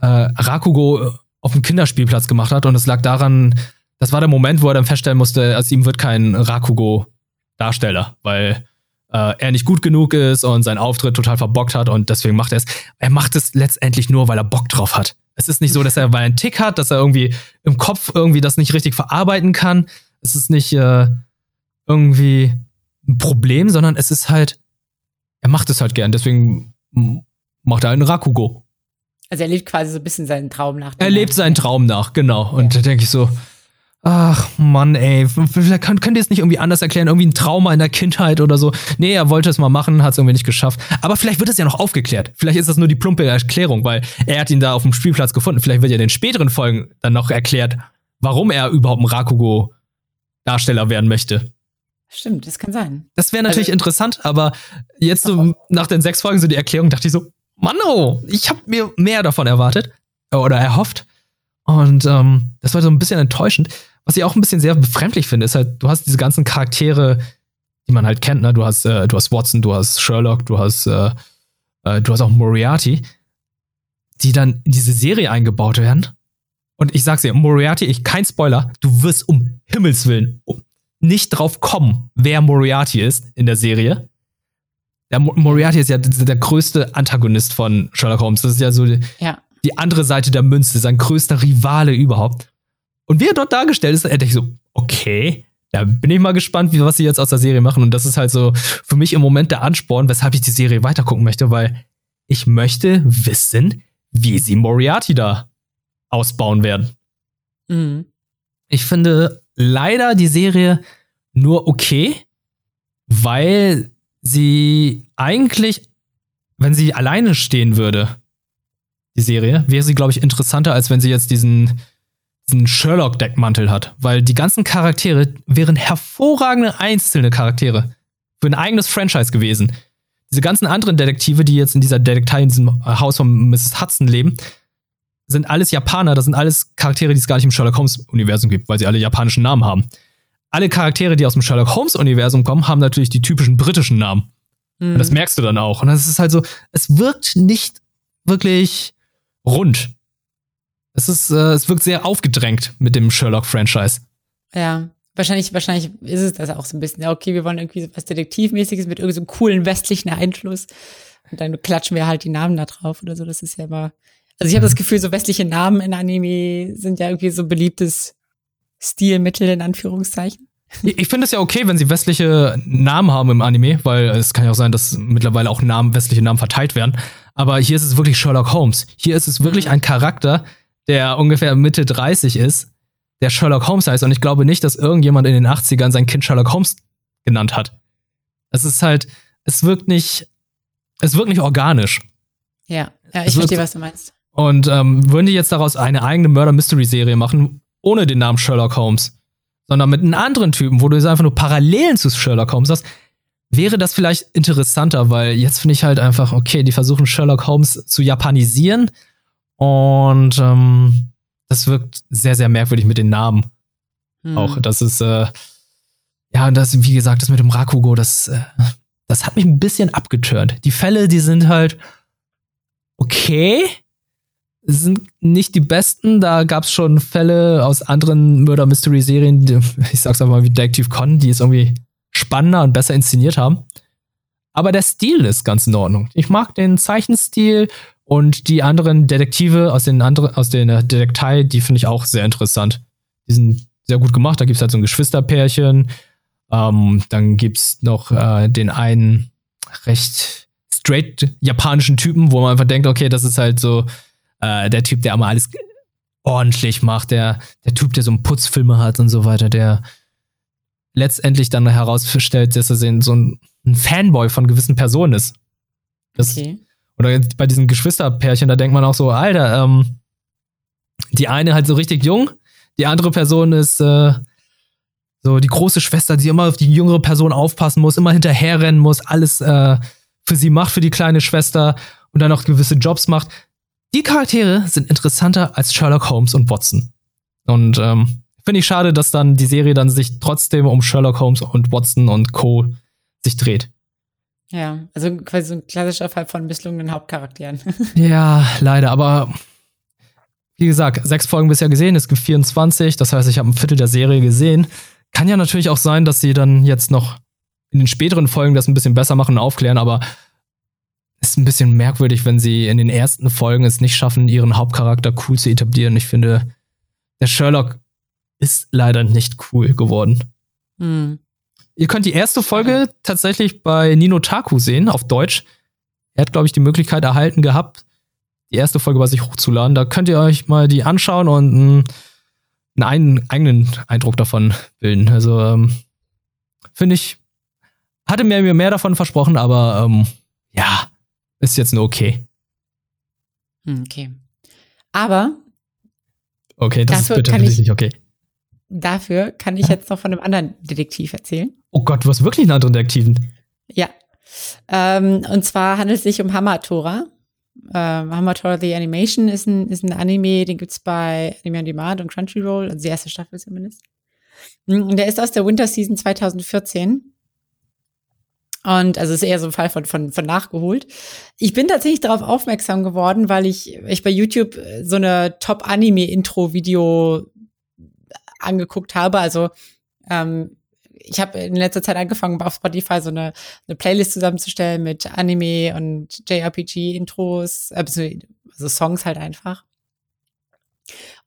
äh, Rakugo auf dem Kinderspielplatz gemacht hat und es lag daran, das war der Moment, wo er dann feststellen musste, aus ihm wird kein Rakugo-Darsteller, weil äh, er nicht gut genug ist und sein Auftritt total verbockt hat und deswegen macht er es. Er macht es letztendlich nur, weil er Bock drauf hat. Es ist nicht so, dass er weil er einen Tick hat, dass er irgendwie im Kopf irgendwie das nicht richtig verarbeiten kann. Es ist nicht äh, irgendwie ein Problem, sondern es ist halt, er macht es halt gern. Deswegen macht er einen Rakugo. Also er lebt quasi so ein bisschen seinen Traum nach. Er lebt seinen Traum nach, genau. Und ja. da denke ich so, Ach Mann, ey, könnt, könnt ihr es nicht irgendwie anders erklären, irgendwie ein Trauma in der Kindheit oder so. Nee, er wollte es mal machen, hat es irgendwie nicht geschafft. Aber vielleicht wird es ja noch aufgeklärt. Vielleicht ist das nur die plumpe Erklärung, weil er hat ihn da auf dem Spielplatz gefunden. Vielleicht wird ja in den späteren Folgen dann noch erklärt, warum er überhaupt ein Rakugo-Darsteller werden möchte. Stimmt, das kann sein. Das wäre natürlich also, interessant, aber jetzt so nach den sechs Folgen so die Erklärung dachte ich so, Mann, oh, ich habe mir mehr davon erwartet oder erhofft. Und ähm, das war so ein bisschen enttäuschend. Was ich auch ein bisschen sehr befremdlich finde, ist halt, du hast diese ganzen Charaktere, die man halt kennt, ne? Du hast, äh, du hast Watson, du hast Sherlock, du hast, äh, äh, du hast auch Moriarty, die dann in diese Serie eingebaut werden. Und ich sag's dir, Moriarty, ich kein Spoiler, du wirst um Himmels Willen nicht drauf kommen, wer Moriarty ist in der Serie. Der Moriarty ist ja der größte Antagonist von Sherlock Holmes. Das ist ja so ja. die andere Seite der Münze, sein größter Rivale überhaupt. Und wie er dort dargestellt ist, hätte ich so, okay, da bin ich mal gespannt, wie, was sie jetzt aus der Serie machen. Und das ist halt so für mich im Moment der Ansporn, weshalb ich die Serie weitergucken möchte, weil ich möchte wissen, wie sie Moriarty da ausbauen werden. Mhm. Ich finde leider die Serie nur okay, weil sie eigentlich, wenn sie alleine stehen würde, die Serie, wäre sie, glaube ich, interessanter, als wenn sie jetzt diesen diesen Sherlock-Deckmantel hat, weil die ganzen Charaktere wären hervorragende einzelne Charaktere für ein eigenes Franchise gewesen. Diese ganzen anderen Detektive, die jetzt in dieser Detektei in diesem Haus von Mrs. Hudson leben, sind alles Japaner, das sind alles Charaktere, die es gar nicht im Sherlock Holmes-Universum gibt, weil sie alle japanischen Namen haben. Alle Charaktere, die aus dem Sherlock Holmes-Universum kommen, haben natürlich die typischen britischen Namen. Mhm. Und das merkst du dann auch. Und das ist halt so, es wirkt nicht wirklich rund. Es ist, äh, es wirkt sehr aufgedrängt mit dem Sherlock-Franchise. Ja, wahrscheinlich, wahrscheinlich ist es das auch so ein bisschen. Ja, okay, wir wollen irgendwie was Detektivmäßiges mit irgendeinem so coolen westlichen Einfluss. Und dann klatschen wir halt die Namen da drauf oder so. Das ist ja immer. Also ich habe das Gefühl, so westliche Namen in Anime sind ja irgendwie so beliebtes Stilmittel in Anführungszeichen. Ich finde es ja okay, wenn sie westliche Namen haben im Anime, weil es kann ja auch sein, dass mittlerweile auch Namen, westliche Namen verteilt werden. Aber hier ist es wirklich Sherlock Holmes. Hier ist es wirklich mhm. ein Charakter, der ungefähr Mitte 30 ist, der Sherlock Holmes heißt. Und ich glaube nicht, dass irgendjemand in den 80ern sein Kind Sherlock Holmes genannt hat. Es ist halt, es wirkt nicht, es wirkt nicht organisch. Ja, ja, ich verstehe, was du meinst. Und ähm, würden die jetzt daraus eine eigene Murder-Mystery-Serie machen, ohne den Namen Sherlock Holmes, sondern mit einem anderen Typen, wo du jetzt einfach nur Parallelen zu Sherlock Holmes hast, wäre das vielleicht interessanter, weil jetzt finde ich halt einfach, okay, die versuchen Sherlock Holmes zu japanisieren und ähm, das wirkt sehr, sehr merkwürdig mit den Namen. Hm. Auch das ist, äh, ja, und das, wie gesagt, das mit dem Rakugo, das, äh, das hat mich ein bisschen abgeturnt. Die Fälle, die sind halt okay, sind nicht die besten. Da gab es schon Fälle aus anderen Murder Mystery Serien, die, ich sag's einfach mal wie Detective Con, die es irgendwie spannender und besser inszeniert haben. Aber der Stil ist ganz in Ordnung. Ich mag den Zeichenstil und die anderen Detektive aus den anderen, aus der Detektei, die finde ich auch sehr interessant. Die sind sehr gut gemacht. Da gibt es halt so ein Geschwisterpärchen. Ähm, dann gibt es noch äh, den einen recht straight japanischen Typen, wo man einfach denkt, okay, das ist halt so äh, der Typ, der immer alles ordentlich macht, der, der Typ, der so einen Putzfilme hat und so weiter, der letztendlich dann herausstellt, dass er so ein, ein Fanboy von gewissen Personen ist. Das, okay. Oder jetzt bei diesen Geschwisterpärchen, da denkt man auch so, Alter, ähm, die eine halt so richtig jung, die andere Person ist äh, so die große Schwester, die immer auf die jüngere Person aufpassen muss, immer hinterherrennen muss, alles äh, für sie macht, für die kleine Schwester und dann auch gewisse Jobs macht. Die Charaktere sind interessanter als Sherlock Holmes und Watson. Und ähm, finde ich schade, dass dann die Serie dann sich trotzdem um Sherlock Holmes und Watson und Co. sich dreht. Ja, also quasi so ein klassischer Fall von misslungenen Hauptcharakteren. ja, leider, aber wie gesagt, sechs Folgen bisher gesehen, es gibt 24, das heißt, ich habe ein Viertel der Serie gesehen. Kann ja natürlich auch sein, dass sie dann jetzt noch in den späteren Folgen das ein bisschen besser machen und aufklären, aber ist ein bisschen merkwürdig, wenn sie in den ersten Folgen es nicht schaffen, ihren Hauptcharakter cool zu etablieren. Ich finde, der Sherlock ist leider nicht cool geworden. Mhm. Ihr könnt die erste Folge tatsächlich bei Nino Taku sehen, auf Deutsch. Er hat, glaube ich, die Möglichkeit erhalten gehabt, die erste Folge bei sich hochzuladen. Da könnt ihr euch mal die anschauen und hm, einen eigenen Eindruck davon bilden. Also ähm, finde ich, hatte mir mehr davon versprochen, aber ähm, ja, ist jetzt nur okay. Hm, okay. Aber. Okay, das ist bitte für dich nicht okay. Dafür kann ich jetzt noch von einem anderen Detektiv erzählen. Oh Gott, du hast wirklich einen anderen Detektiven. Ja. Ähm, und zwar handelt es sich um Hamatora. Ähm, Hamatora The Animation ist ein, ist ein Anime, den gibt es bei Anime on Demand und Crunchyroll, also die erste Staffel zumindest. Hm, und der ist aus der Winter Season 2014. Und also ist eher so ein Fall von, von, von nachgeholt. Ich bin tatsächlich darauf aufmerksam geworden, weil ich, ich bei YouTube so eine Top-Anime-Intro-Video angeguckt habe. Also ähm, ich habe in letzter Zeit angefangen, auf Spotify so eine, eine Playlist zusammenzustellen mit Anime und JRPG-Intros, äh, also Songs halt einfach.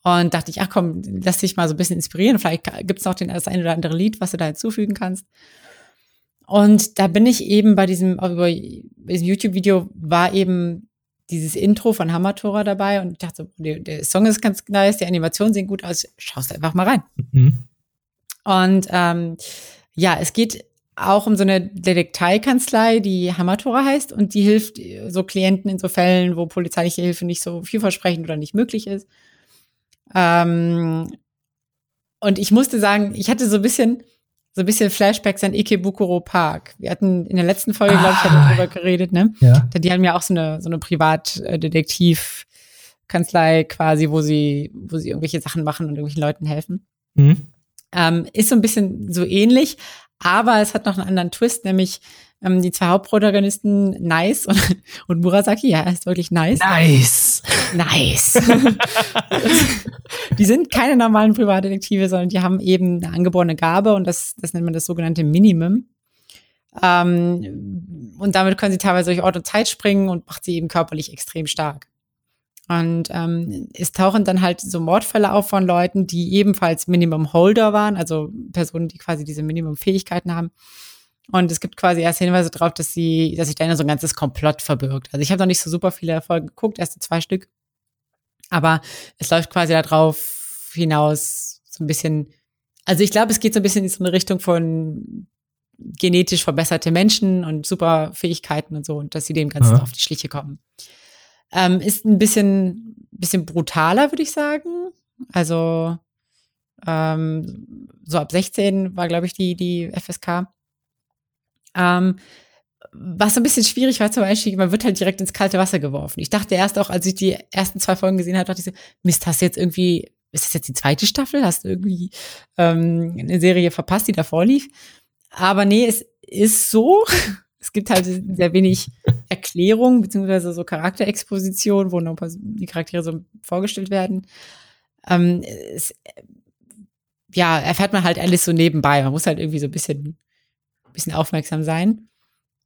Und dachte ich, ach komm, lass dich mal so ein bisschen inspirieren. Vielleicht gibt's noch den, das ein oder andere Lied, was du da hinzufügen kannst. Und da bin ich eben bei diesem, diesem YouTube-Video war eben dieses Intro von Hamatora dabei und ich dachte der, der, Song ist ganz nice, die Animationen sehen gut aus, schaust einfach mal rein. Mhm. Und ähm, ja, es geht auch um so eine Detekteikanzlei, die Hamatora heißt und die hilft so Klienten in so Fällen, wo polizeiliche Hilfe nicht so vielversprechend oder nicht möglich ist. Ähm, und ich musste sagen, ich hatte so ein bisschen, so ein bisschen Flashbacks an Ikebukuro Park. Wir hatten in der letzten Folge, ah, glaube ich, darüber geredet, ne? Ja. Die haben ja auch so eine, so eine Privatdetektivkanzlei quasi, wo sie, wo sie irgendwelche Sachen machen und irgendwelchen Leuten helfen. Mhm. Ähm, ist so ein bisschen so ähnlich, aber es hat noch einen anderen Twist, nämlich ähm, die zwei Hauptprotagonisten Nice und, und Murasaki, ja, ist wirklich nice. Nice. Nice. die sind keine normalen Privatdetektive, sondern die haben eben eine angeborene Gabe und das, das nennt man das sogenannte Minimum. Ähm, und damit können sie teilweise durch Ort und Zeit springen und macht sie eben körperlich extrem stark. Und ähm, es tauchen dann halt so Mordfälle auf von Leuten, die ebenfalls Minimum Holder waren, also Personen, die quasi diese Minimum-Fähigkeiten haben. Und es gibt quasi erst Hinweise darauf, dass sie, dass sich da so ein ganzes Komplott verbirgt. Also ich habe noch nicht so super viele Erfolge geguckt, erste zwei Stück. Aber es läuft quasi darauf hinaus, so ein bisschen, also ich glaube, es geht so ein bisschen in so eine Richtung von genetisch verbesserte Menschen und super Fähigkeiten und so, und dass sie dem Ganzen ja. auf die Schliche kommen. Ähm, ist ein bisschen, bisschen brutaler, würde ich sagen. Also ähm, so ab 16 war, glaube ich, die, die FSK. Ähm, was ein bisschen schwierig war zum Einstieg, man wird halt direkt ins kalte Wasser geworfen. Ich dachte erst auch, als ich die ersten zwei Folgen gesehen habe, dachte ich so, Mist, hast du jetzt irgendwie, ist das jetzt die zweite Staffel? Hast du irgendwie ähm, eine Serie verpasst, die davor lief? Aber nee, es ist so. Es gibt halt sehr wenig Erklärung, beziehungsweise so Charakterexposition, wo noch die Charaktere so vorgestellt werden. Ähm, es, ja, erfährt man halt alles so nebenbei. Man muss halt irgendwie so ein bisschen bisschen aufmerksam sein.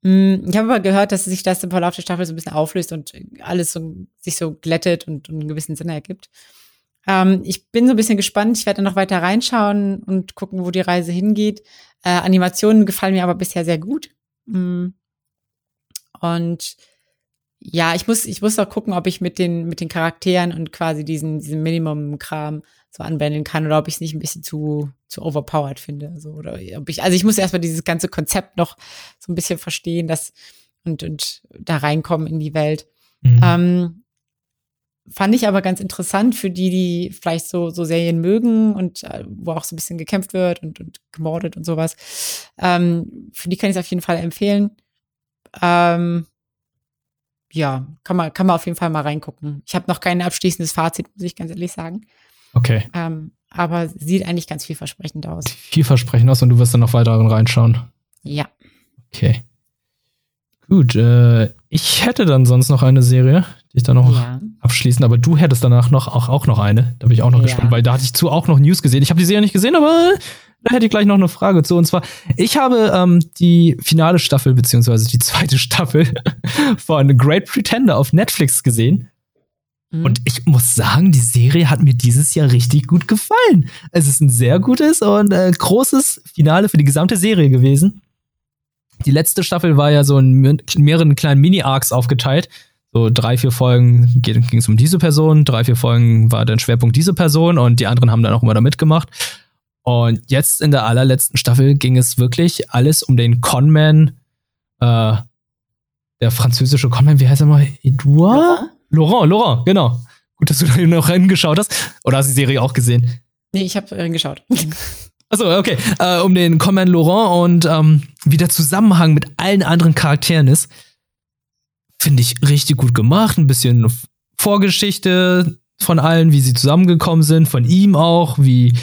Mm, ich habe aber gehört, dass sich das im Verlauf der Staffel so ein bisschen auflöst und alles so, sich so glättet und, und einen gewissen Sinn ergibt. Ähm, ich bin so ein bisschen gespannt. Ich werde noch weiter reinschauen und gucken, wo die Reise hingeht. Äh, Animationen gefallen mir aber bisher sehr gut. Mm. Und ja, ich muss, ich muss auch gucken, ob ich mit den, mit den Charakteren und quasi diesen, diesen Minimum-Kram so anwenden kann oder ob ich es nicht ein bisschen zu, zu overpowered finde. Also, oder ob ich, also ich muss erstmal dieses ganze Konzept noch so ein bisschen verstehen, das und, und da reinkommen in die Welt. Mhm. Ähm, fand ich aber ganz interessant für die, die vielleicht so, so Serien mögen und äh, wo auch so ein bisschen gekämpft wird und, und gemordet und sowas. Ähm, für die kann ich es auf jeden Fall empfehlen. Ähm, ja, kann man, kann man auf jeden Fall mal reingucken. Ich habe noch kein abschließendes Fazit, muss ich ganz ehrlich sagen. Okay. Ähm, aber sieht eigentlich ganz vielversprechend aus. Vielversprechend aus und du wirst dann noch weiter reinschauen. Ja. Okay. Gut, äh, ich hätte dann sonst noch eine Serie, ich dann noch ja. abschließen, aber du hättest danach noch auch, auch noch eine. Da bin ich auch noch ja. gespannt, weil da hatte ich zu auch noch News gesehen. Ich habe die Serie nicht gesehen, aber da hätte ich gleich noch eine Frage zu. Und zwar, ich habe ähm, die finale Staffel, beziehungsweise die zweite Staffel von Great Pretender auf Netflix gesehen. Mhm. Und ich muss sagen, die Serie hat mir dieses Jahr richtig gut gefallen. Es ist ein sehr gutes und äh, großes Finale für die gesamte Serie gewesen. Die letzte Staffel war ja so in mehreren kleinen Mini-Arcs aufgeteilt. So drei, vier Folgen ging es um diese Person, drei, vier Folgen war der Schwerpunkt diese Person und die anderen haben dann auch immer da mitgemacht. Und jetzt in der allerletzten Staffel ging es wirklich alles um den Conman, äh, der französische Conman, wie heißt er mal? Edouard? Laurent, Laurent, genau. Gut, dass du da noch reingeschaut hast. Oder hast du die Serie auch gesehen? Nee, ich habe reingeschaut. Achso, okay. Äh, um den Conman Laurent und ähm, wie der Zusammenhang mit allen anderen Charakteren ist, finde ich richtig gut gemacht. Ein bisschen Vorgeschichte von allen, wie sie zusammengekommen sind, von ihm auch, wie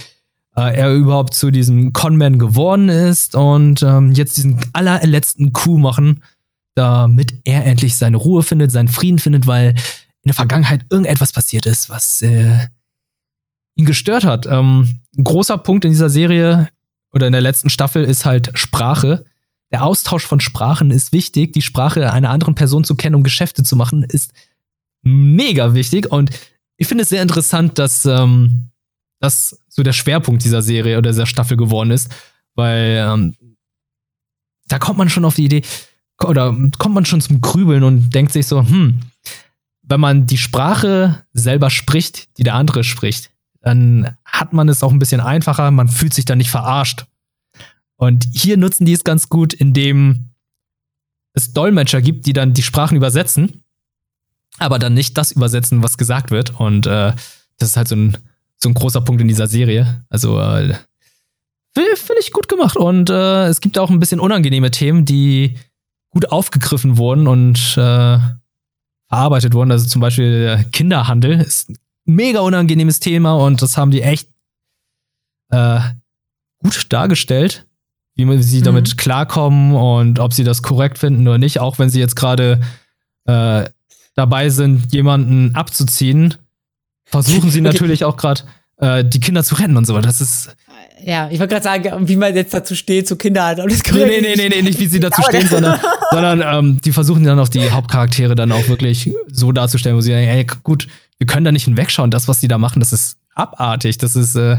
äh, er überhaupt zu diesem Conman geworden ist und ähm, jetzt diesen allerletzten Coup machen, damit er endlich seine Ruhe findet, seinen Frieden findet, weil in der Vergangenheit irgendetwas passiert ist, was äh, ihn gestört hat. Ähm, ein großer Punkt in dieser Serie oder in der letzten Staffel ist halt Sprache. Der Austausch von Sprachen ist wichtig. Die Sprache einer anderen Person zu kennen, um Geschäfte zu machen, ist mega wichtig. Und ich finde es sehr interessant, dass ähm, das so der Schwerpunkt dieser Serie oder dieser Staffel geworden ist, weil ähm, da kommt man schon auf die Idee oder kommt man schon zum Grübeln und denkt sich so, hm, wenn man die Sprache selber spricht, die der andere spricht, dann hat man es auch ein bisschen einfacher, man fühlt sich dann nicht verarscht. Und hier nutzen die es ganz gut, indem es Dolmetscher gibt, die dann die Sprachen übersetzen, aber dann nicht das übersetzen, was gesagt wird. Und äh, das ist halt so ein, so ein großer Punkt in dieser Serie. Also äh, finde ich gut gemacht. Und äh, es gibt auch ein bisschen unangenehme Themen, die gut aufgegriffen wurden und äh, verarbeitet wurden. Also zum Beispiel Kinderhandel ist ein mega unangenehmes Thema und das haben die echt äh, gut dargestellt, wie sie mhm. damit klarkommen und ob sie das korrekt finden oder nicht, auch wenn sie jetzt gerade äh, dabei sind, jemanden abzuziehen, versuchen sie natürlich auch gerade äh, die Kinder zu retten und so. Das ist ja, ich wollte gerade sagen, wie man jetzt dazu steht, zu Kindern. Nee, nee, nee, nee, nee, nicht wie sie dazu stehen, sondern, sondern ähm, die versuchen dann auch die Hauptcharaktere dann auch wirklich so darzustellen, wo sie sagen, ey, gut, wir können da nicht hinwegschauen. Das, was die da machen, das ist abartig. Das ist, äh,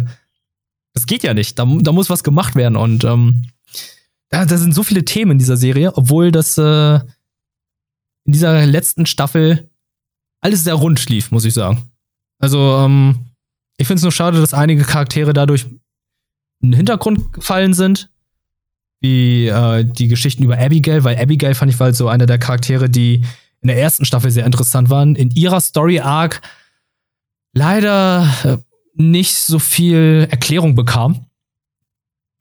das geht ja nicht. Da, da muss was gemacht werden. Und ähm, da, da sind so viele Themen in dieser Serie, obwohl das äh, in dieser letzten Staffel alles sehr rund lief, muss ich sagen. Also, ähm, ich finde es nur schade, dass einige Charaktere dadurch in den Hintergrund gefallen sind. Wie äh, die Geschichten über Abigail, weil Abigail fand ich war halt so einer der Charaktere, die in der ersten Staffel sehr interessant waren. In ihrer Story-Arc leider äh, nicht so viel Erklärung bekam.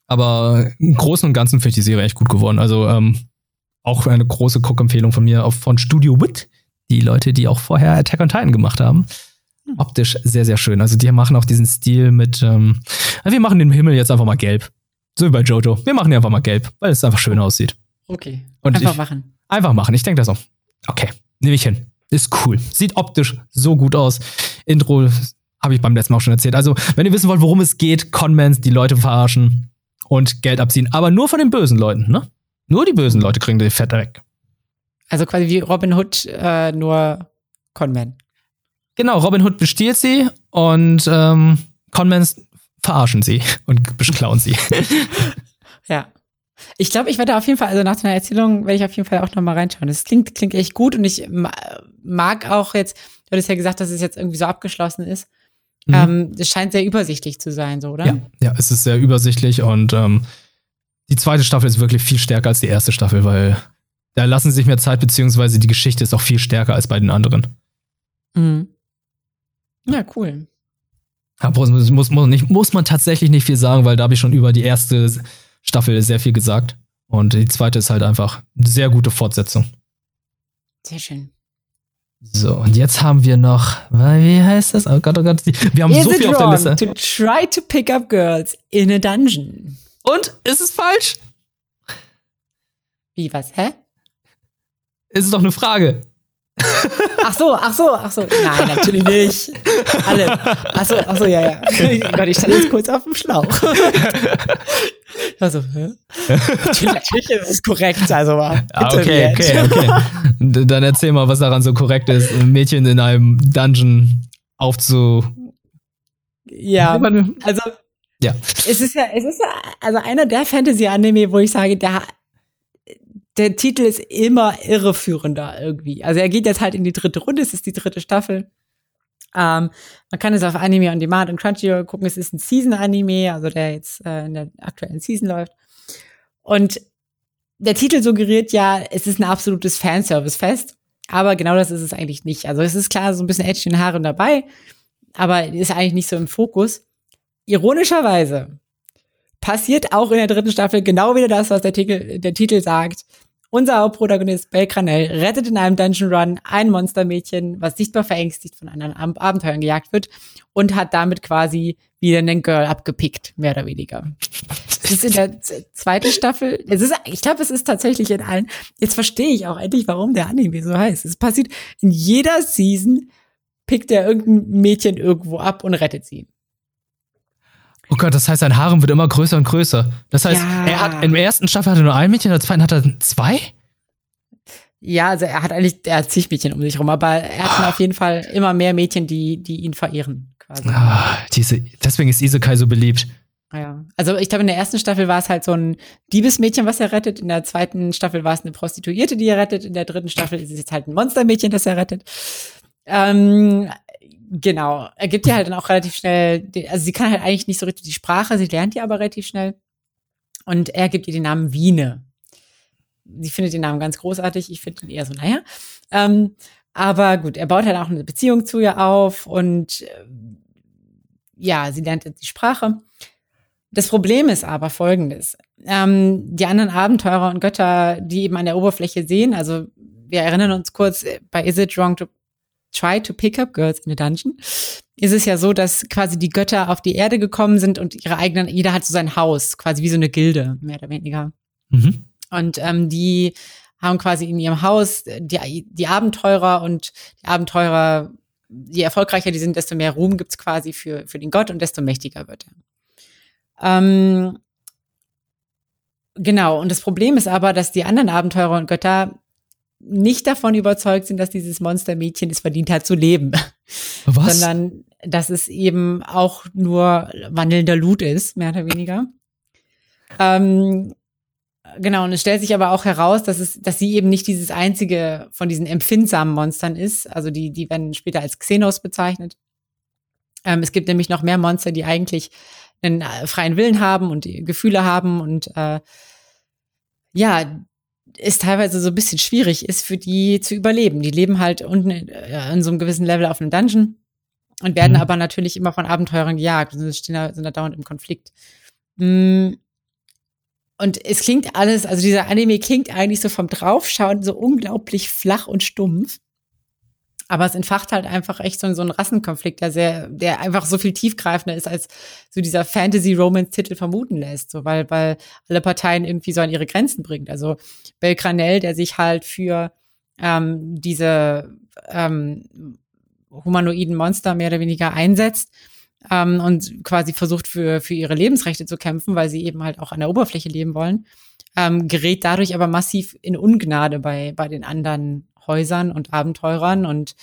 Aber im Großen und Ganzen finde ich die Serie echt gut geworden. Also ähm, auch eine große Cook-Empfehlung von mir auf, von Studio Wit. Die Leute, die auch vorher Attack on Titan gemacht haben. Hm. Optisch sehr, sehr schön. Also die machen auch diesen Stil mit, ähm, wir machen den Himmel jetzt einfach mal gelb. So wie bei Jojo. Wir machen ihn einfach mal gelb, weil es einfach schön aussieht. Okay. Und einfach ich, machen. Einfach machen. Ich denke das auch. Okay, nehme ich hin. Ist cool. Sieht optisch so gut aus. Intro habe ich beim letzten Mal auch schon erzählt. Also, wenn ihr wissen wollt, worum es geht, Conmans, die Leute verarschen und Geld abziehen. Aber nur von den bösen Leuten, ne? Nur die bösen Leute kriegen die Fett weg. Also quasi wie Robin Hood, äh, nur Conman. Genau, Robin Hood bestiehlt sie und ähm, Conmans verarschen sie und beklauen sie. ja. Ich glaube, ich werde auf jeden Fall, also nach deiner Erzählung werde ich auf jeden Fall auch nochmal reinschauen. Das klingt, klingt echt gut und ich mag auch jetzt, du hattest ja gesagt, dass es jetzt irgendwie so abgeschlossen ist. Mhm. Ähm, es scheint sehr übersichtlich zu sein, so, oder? Ja, ja es ist sehr übersichtlich und ähm, die zweite Staffel ist wirklich viel stärker als die erste Staffel, weil da lassen sie sich mehr Zeit, beziehungsweise die Geschichte ist auch viel stärker als bei den anderen. Mhm. Ja, cool. Da muss, muss, muss, nicht, muss man tatsächlich nicht viel sagen, weil da habe ich schon über die erste Staffel sehr viel gesagt. Und die zweite ist halt einfach eine sehr gute Fortsetzung. Sehr schön. So, und jetzt haben wir noch, wie heißt das? Oh Gott, oh Gott, wir haben Is so viel auf der Liste. To try to pick up girls in a dungeon. Und ist es falsch? Wie was? Hä? Es ist doch eine Frage. Ach so, ach so, ach so. Nein, natürlich nicht. Alle. Ach so, ach so, ja, ja. Gott, ich stand jetzt kurz auf dem Schlauch. Ich war so, hä? Natürlich ist es korrekt, also ah, okay, okay, okay. Dann erzähl mal, was daran so korrekt ist, ein Mädchen in einem Dungeon aufzu. Ja, also. Ja. Es ist ja, es ist ja, also einer der Fantasy-Anime, wo ich sage, der der Titel ist immer irreführender irgendwie. Also er geht jetzt halt in die dritte Runde, es ist die dritte Staffel. Ähm, man kann es auf Anime on Demand und Crunchyroll gucken. Es ist ein Season-Anime, also der jetzt äh, in der aktuellen Season läuft. Und der Titel suggeriert ja, es ist ein absolutes Fanservice-Fest. Aber genau das ist es eigentlich nicht. Also es ist klar so ein bisschen Action in Haaren dabei, aber ist eigentlich nicht so im Fokus. Ironischerweise passiert auch in der dritten Staffel genau wieder das, was der Titel, der Titel sagt. Unser Hauptprotagonist Belkranel rettet in einem Dungeon Run ein Monstermädchen, was sichtbar verängstigt von anderen Ab Abenteuern gejagt wird und hat damit quasi wieder einen Girl abgepickt, mehr oder weniger. Das ist in der zweiten Staffel, es ist, ich glaube, es ist tatsächlich in allen, jetzt verstehe ich auch endlich, warum der Anime so heißt. Es passiert in jeder Season, pickt er irgendein Mädchen irgendwo ab und rettet sie. Oh Gott, das heißt, sein Harem wird immer größer und größer. Das heißt, ja. er hat im ersten Staffel hatte er nur ein Mädchen, in der zweiten hat er zwei? Ja, also er hat eigentlich, er hat zig Mädchen um sich rum, aber er hat ah. auf jeden Fall immer mehr Mädchen, die, die ihn verehren, quasi. Ah, diese, deswegen ist Isekai so beliebt. Ja, also ich glaube, in der ersten Staffel war es halt so ein Diebesmädchen, was er rettet. In der zweiten Staffel war es eine Prostituierte, die er rettet. In der dritten Staffel ist es jetzt halt ein Monstermädchen, das er rettet. Ähm, Genau. Er gibt ihr halt dann auch relativ schnell, also sie kann halt eigentlich nicht so richtig die Sprache, sie lernt die aber relativ schnell. Und er gibt ihr den Namen Wiene. Sie findet den Namen ganz großartig, ich finde ihn eher so, naja. Ähm, aber gut, er baut halt auch eine Beziehung zu ihr auf und äh, ja, sie lernt die Sprache. Das Problem ist aber folgendes. Ähm, die anderen Abenteurer und Götter, die eben an der Oberfläche sehen, also wir erinnern uns kurz äh, bei Is It Wrong to Try to Pick Up Girls in a Dungeon, ist es ja so, dass quasi die Götter auf die Erde gekommen sind und ihre eigenen, jeder hat so sein Haus, quasi wie so eine Gilde, mehr oder weniger. Mhm. Und ähm, die haben quasi in ihrem Haus die, die Abenteurer und die Abenteurer, je erfolgreicher die sind, desto mehr Ruhm gibt's quasi für, für den Gott und desto mächtiger wird er. Ähm, genau, und das Problem ist aber, dass die anderen Abenteurer und Götter nicht davon überzeugt sind, dass dieses Monstermädchen es verdient hat zu leben. Was? Sondern dass es eben auch nur wandelnder Loot ist, mehr oder weniger. Ähm, genau, und es stellt sich aber auch heraus, dass es, dass sie eben nicht dieses einzige von diesen empfindsamen Monstern ist. Also die, die werden später als Xenos bezeichnet. Ähm, es gibt nämlich noch mehr Monster, die eigentlich einen äh, freien Willen haben und Gefühle haben und äh, ja, es teilweise so ein bisschen schwierig ist, für die zu überleben. Die leben halt unten in, äh, in so einem gewissen Level auf einem Dungeon und werden mhm. aber natürlich immer von Abenteurern gejagt und stehen da, sind da dauernd im Konflikt. Mm. Und es klingt alles, also dieser Anime klingt eigentlich so vom Draufschauen so unglaublich flach und stumpf. Aber es entfacht halt einfach echt so, so einen Rassenkonflikt, der sehr, der einfach so viel tiefgreifender ist, als so dieser Fantasy-Romance-Titel vermuten lässt. So, weil, weil alle Parteien irgendwie so an ihre Grenzen bringt. Also Belgranel, der sich halt für ähm, diese ähm, humanoiden Monster mehr oder weniger einsetzt ähm, und quasi versucht für, für ihre Lebensrechte zu kämpfen, weil sie eben halt auch an der Oberfläche leben wollen, ähm, gerät dadurch aber massiv in Ungnade bei, bei den anderen Häusern und Abenteurern und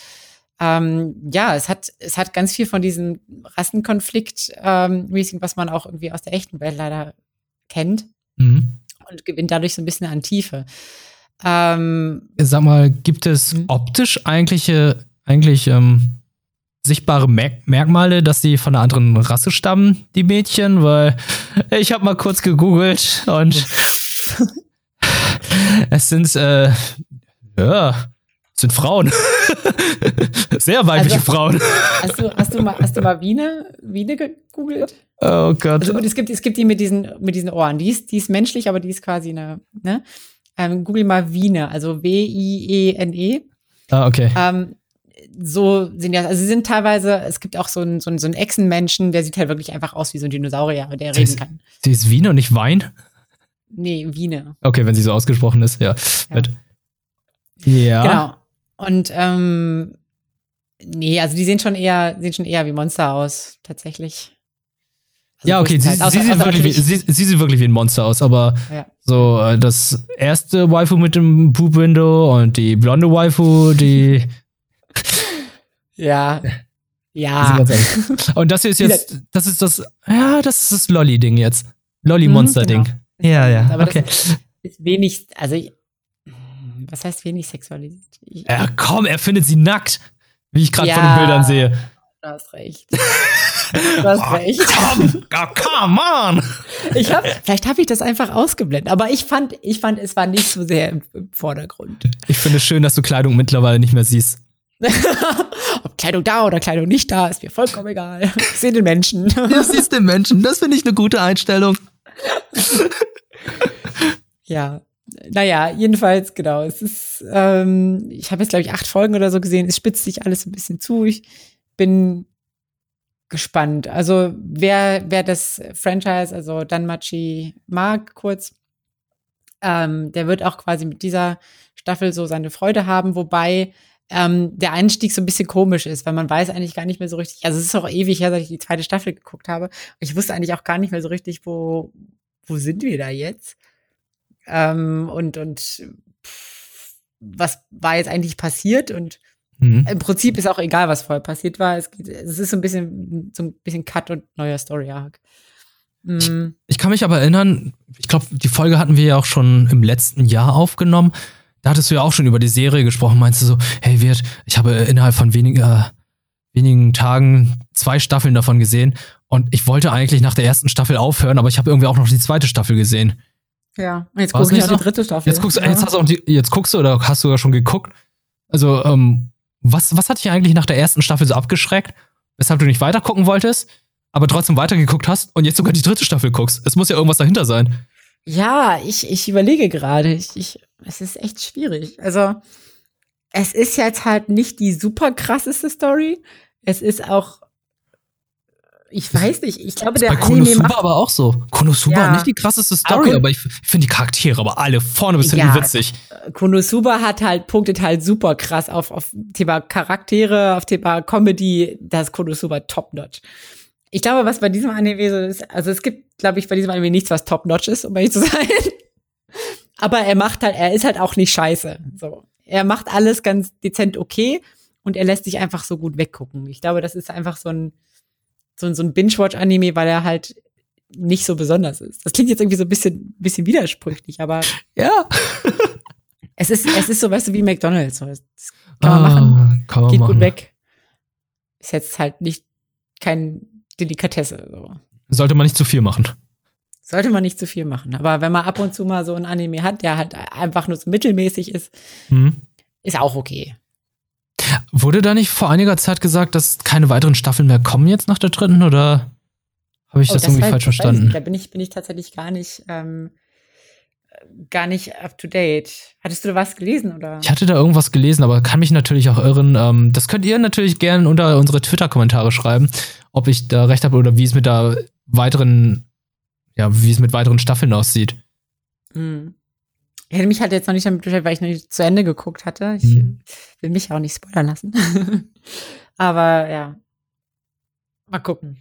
ähm, ja, es hat, es hat ganz viel von diesem Rassenkonflikt, ähm, was man auch irgendwie aus der echten Welt leider kennt mhm. und gewinnt dadurch so ein bisschen an Tiefe. Ähm, Sag mal, gibt es mhm. optisch eigentlich, eigentlich ähm, sichtbare Merk Merkmale, dass sie von einer anderen Rasse stammen, die Mädchen? Weil ich habe mal kurz gegoogelt und es sind äh, ja, sind Frauen. Sehr weibliche also, Frauen. Hast du, hast du mal, hast du mal Wiene, Wiene gegoogelt? Oh Gott. Also es gibt, es gibt die mit diesen, mit diesen Ohren. Die ist, die ist menschlich, aber die ist quasi eine, ne? Ähm, Google mal Wiene, also W-I-E-N-E. Ah, okay. Ähm, so sind ja, also sie sind teilweise, es gibt auch so einen, so einen, so einen Echsenmenschen, der sieht halt wirklich einfach aus wie so ein Dinosaurier, der sie reden kann. Sie ist Wiene und nicht Wein? Nee, Wiene. Okay, wenn sie so ausgesprochen ist, ja. Ja. Ja. Genau. Und ähm, nee, also die sehen schon eher, sehen schon eher wie Monster aus, tatsächlich. Also ja, okay, sie, sie, sieht wirklich wie, sie, sie, sieht wirklich wie ein Monster aus, aber ja. so äh, das erste Waifu mit dem Poop Window und die blonde Waifu, die Ja. Ja. Und das hier ist jetzt, das ist das, ja, das ist das Lolly-Ding jetzt. Lolly-Monster-Ding. Mhm, genau. Ja, ja. Aber okay. das ist wenig, also Was heißt wenig sexualisiert? Ja, komm, er findet sie nackt, wie ich gerade ja, von den Bildern sehe. Du hast recht. Du hast oh, recht. Komm, oh, come on. Ich hab, vielleicht habe ich das einfach ausgeblendet, aber ich fand, ich fand, es war nicht so sehr im, im Vordergrund. Ich finde es schön, dass du Kleidung mittlerweile nicht mehr siehst. Ob Kleidung da oder Kleidung nicht da, ist mir vollkommen egal. Ich sehe den Menschen. Du siehst den Menschen. Das finde ich eine gute Einstellung. ja. Naja, jedenfalls, genau. Es ist, ähm, ich habe jetzt, glaube ich, acht Folgen oder so gesehen. Es spitzt sich alles ein bisschen zu. Ich bin gespannt. Also, wer, wer das Franchise, also Danmachi mag, kurz, ähm, der wird auch quasi mit dieser Staffel so seine Freude haben, wobei ähm, der Einstieg so ein bisschen komisch ist, weil man weiß eigentlich gar nicht mehr so richtig, also es ist auch ewig her, seit ich die zweite Staffel geguckt habe. Ich wusste eigentlich auch gar nicht mehr so richtig, wo, wo sind wir da jetzt? Ähm, und, und pff, was war jetzt eigentlich passiert? Und mhm. im Prinzip ist auch egal, was vorher passiert war. Es, geht, es ist so ein bisschen, so ein bisschen Cut und neuer Story-Arc. Mhm. Ich, ich kann mich aber erinnern, ich glaube, die Folge hatten wir ja auch schon im letzten Jahr aufgenommen da hattest du ja auch schon über die Serie gesprochen, meinst du so, hey Wirt, ich habe innerhalb von weniger, wenigen Tagen zwei Staffeln davon gesehen und ich wollte eigentlich nach der ersten Staffel aufhören, aber ich habe irgendwie auch noch die zweite Staffel gesehen. Ja, jetzt guckst du auf die dritte Staffel. Jetzt guckst, ja. jetzt, hast du auch die, jetzt guckst du oder hast du ja schon geguckt. Also, ähm, was, was hat dich eigentlich nach der ersten Staffel so abgeschreckt, weshalb du nicht weiter gucken wolltest, aber trotzdem weitergeguckt hast und jetzt sogar die dritte Staffel guckst? Es muss ja irgendwas dahinter sein. Ja, ich, ich überlege gerade. Ich, ich, es ist echt schwierig. Also, es ist jetzt halt nicht die super krasseste Story. Es ist auch, ich weiß nicht, ich glaube, der bei Konosuba macht, aber auch so. Konosuba ja, nicht die krasseste Story, aber, aber ich finde die Charaktere aber alle vorne bis hinten ja, witzig. Konosuba hat halt, punktet halt super krass auf, auf Thema Charaktere, auf Thema Comedy. Das ist Konosuba top-notch. Ich glaube, was bei diesem Anime so ist, also es gibt, glaube ich, bei diesem Anime nichts, was top-notch ist, um ehrlich zu sein. Aber er macht halt, er ist halt auch nicht scheiße. So. Er macht alles ganz dezent okay und er lässt sich einfach so gut weggucken. Ich glaube, das ist einfach so ein, so ein, so ein Binge-Watch-Anime, weil er halt nicht so besonders ist. Das klingt jetzt irgendwie so ein bisschen, bisschen widersprüchlich, aber. Ja. es ist, es ist so, weißt du, wie McDonalds. Das kann man ah, machen. Kann man geht machen. gut weg. Ist jetzt halt nicht kein Delikatesse. So. Sollte man nicht zu viel machen. Sollte man nicht zu viel machen. Aber wenn man ab und zu mal so ein Anime hat, der halt einfach nur so mittelmäßig ist, mhm. ist auch okay. Wurde da nicht vor einiger Zeit gesagt, dass keine weiteren Staffeln mehr kommen jetzt nach der dritten oder habe ich oh, das, das, irgendwie falsch verstanden? Da bin ich, bin ich tatsächlich gar nicht, ähm, gar nicht up to date. Hattest du da was gelesen oder? Ich hatte da irgendwas gelesen, aber kann mich natürlich auch irren. Ähm, das könnt ihr natürlich gerne unter unsere Twitter-Kommentare schreiben, ob ich da recht habe oder wie es mit der weiteren, ja, wie es mit weiteren Staffeln aussieht. Mhm. Ich hätte mich halt jetzt noch nicht damit beschäftigt, weil ich noch nicht zu Ende geguckt hatte. Ich mhm. will mich auch nicht spoilern lassen. aber ja. Mal gucken.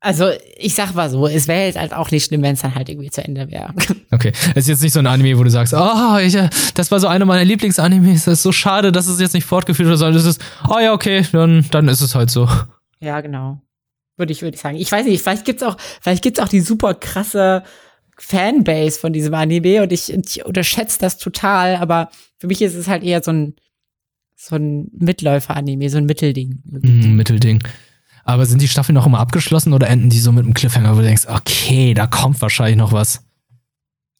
Also, ich sag mal so, es wäre jetzt halt auch nicht schlimm, wenn es dann halt irgendwie zu Ende wäre. Okay. Es ist jetzt nicht so ein Anime, wo du sagst, oh, ich, das war so einer meiner Lieblingsanimes, das ist so schade, dass es jetzt nicht fortgeführt wird, sondern es ist, oh ja, okay, dann, dann ist es halt so. Ja, genau. Würde ich, würde ich sagen. Ich weiß nicht, vielleicht gibt's auch, vielleicht gibt's auch die super krasse Fanbase von diesem Anime und ich, ich unterschätze das total, aber für mich ist es halt eher so ein, so ein Mitläufer-Anime, so ein Mittelding. Mm, Mittelding. Aber sind die Staffeln noch immer abgeschlossen oder enden die so mit einem Cliffhanger, wo du denkst, okay, da kommt wahrscheinlich noch was?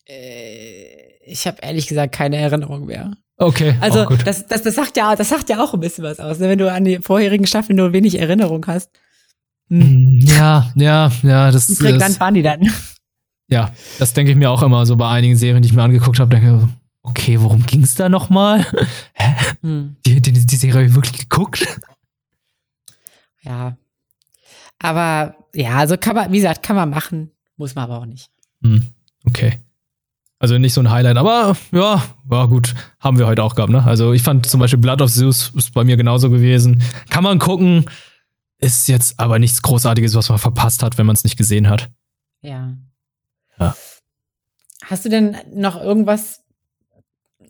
Äh, ich habe ehrlich gesagt keine Erinnerung mehr. Okay. Also das, das, das sagt ja, das sagt ja auch ein bisschen was aus, ne? wenn du an die vorherigen Staffeln nur wenig Erinnerung hast. Hm. hm ja, ja, ja, das ist. Prägnant waren die dann. Ja, das denke ich mir auch immer so bei einigen Serien, die ich mir angeguckt habe, denke okay, worum ging es da nochmal? Hä? Hm. Die, die, die Serie habe ich wirklich geguckt? Ja, aber ja, also kann man, wie gesagt, kann man machen, muss man aber auch nicht. Hm, okay. Also nicht so ein Highlight, aber ja, war gut. Haben wir heute auch gehabt, ne? Also ich fand zum Beispiel Blood of Zeus ist bei mir genauso gewesen. Kann man gucken, ist jetzt aber nichts Großartiges, was man verpasst hat, wenn man es nicht gesehen hat. Ja. Ja. Hast du denn noch irgendwas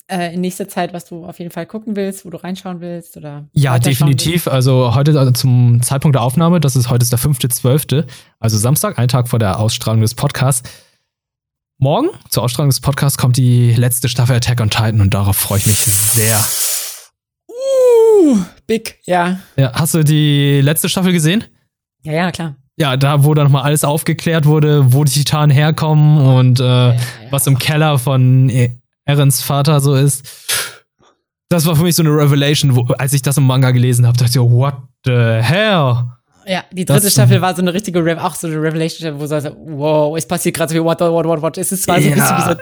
äh, in nächster Zeit, was du auf jeden Fall gucken willst, wo du reinschauen willst? Oder ja, definitiv. Also heute also zum Zeitpunkt der Aufnahme, das ist heute ist der 5.12., also Samstag, ein Tag vor der Ausstrahlung des Podcasts, morgen zur Ausstrahlung des Podcasts kommt die letzte Staffel Attack on Titan und darauf freue ich mich sehr. Uh, big, ja. Ja, hast du die letzte Staffel gesehen? Ja, ja, klar. Ja, da, wo dann mal alles aufgeklärt wurde, wo die Titanen herkommen und äh, ja, ja, was im Keller von Erens Vater so ist. Das war für mich so eine Revelation, wo, als ich das im Manga gelesen habe, dachte ich so, what the hell? Ja, die dritte das, Staffel war so eine richtige, Re auch so eine Revelation, wo so, wow, es passiert gerade so wie, what, what, what, what. Es ist zwar so ein bisschen wie so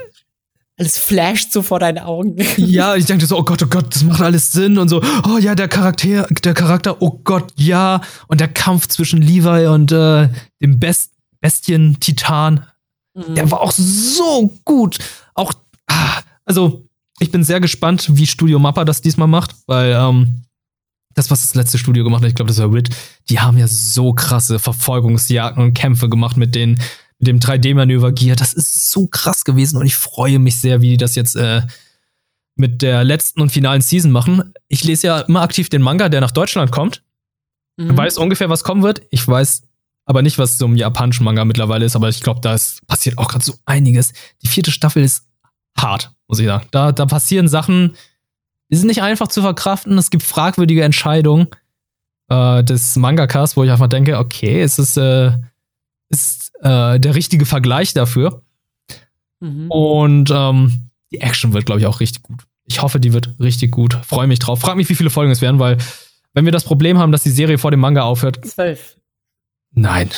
alles flasht so vor deinen Augen. Ja, ich dachte so, oh Gott, oh Gott, das macht alles Sinn und so, oh ja, der Charakter, der Charakter, oh Gott, ja. Und der Kampf zwischen Levi und äh, dem Best Bestien Titan, mhm. der war auch so gut. Auch, ah, also, ich bin sehr gespannt, wie Studio Mappa das diesmal macht, weil ähm, das, was das letzte Studio gemacht hat, ich glaube, das war RIT, die haben ja so krasse Verfolgungsjagden und Kämpfe gemacht mit den dem 3D-Manöver Gear. Das ist so krass gewesen und ich freue mich sehr, wie die das jetzt äh, mit der letzten und finalen Season machen. Ich lese ja immer aktiv den Manga, der nach Deutschland kommt. Mhm. Weiß ungefähr, was kommen wird. Ich weiß aber nicht, was so ein japanischen Manga mittlerweile ist, aber ich glaube, da ist, passiert auch gerade so einiges. Die vierte Staffel ist hart, muss ich sagen. Da, da passieren Sachen, die sind nicht einfach zu verkraften. Es gibt fragwürdige Entscheidungen äh, des Mangakas, wo ich einfach denke, okay, es ist, äh, ist äh, der richtige Vergleich dafür. Mhm. Und ähm, die Action wird, glaube ich, auch richtig gut. Ich hoffe, die wird richtig gut. Freue mich drauf. Frag mich, wie viele Folgen es werden, weil wenn wir das Problem haben, dass die Serie vor dem Manga aufhört. Zwölf. Nein.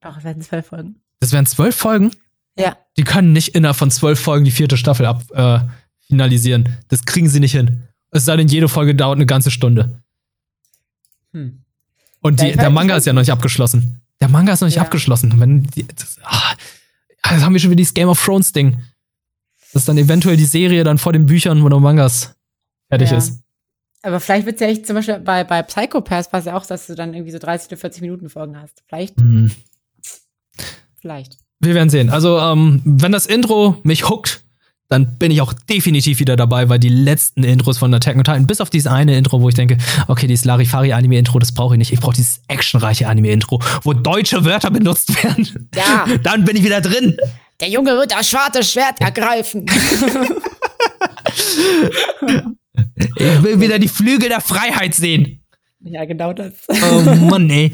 Doch, es werden zwölf Folgen. Das wären zwölf Folgen? Ja. Die können nicht innerhalb von zwölf Folgen die vierte Staffel ab, äh, finalisieren. Das kriegen sie nicht hin. Es sei denn, jede Folge dauert eine ganze Stunde. Hm. Und die, der Manga ist ja noch nicht abgeschlossen. Der Manga ist noch nicht ja. abgeschlossen. Wenn das, ach, jetzt haben wir schon wieder dieses Game of Thrones Ding. Dass dann eventuell die Serie dann vor den Büchern oder Mangas fertig ja. ist. Aber vielleicht wird es ja echt zum Beispiel bei, bei Psychopaths passt ja auch, dass du dann irgendwie so 30 oder 40 Minuten Folgen hast. Vielleicht. Mhm. Vielleicht. Wir werden sehen. Also, ähm, wenn das Intro mich hookt, dann bin ich auch definitiv wieder dabei, weil die letzten Intros von Attack on Titan, bis auf dieses eine Intro, wo ich denke, okay, dieses Larifari-Anime-Intro, das brauche ich nicht. Ich brauche dieses actionreiche Anime-Intro, wo deutsche Wörter benutzt werden. Ja. Dann bin ich wieder drin. Der Junge wird das schwarze Schwert ergreifen. ich will wieder die Flügel der Freiheit sehen. Ja, genau das. Oh Mann, ey.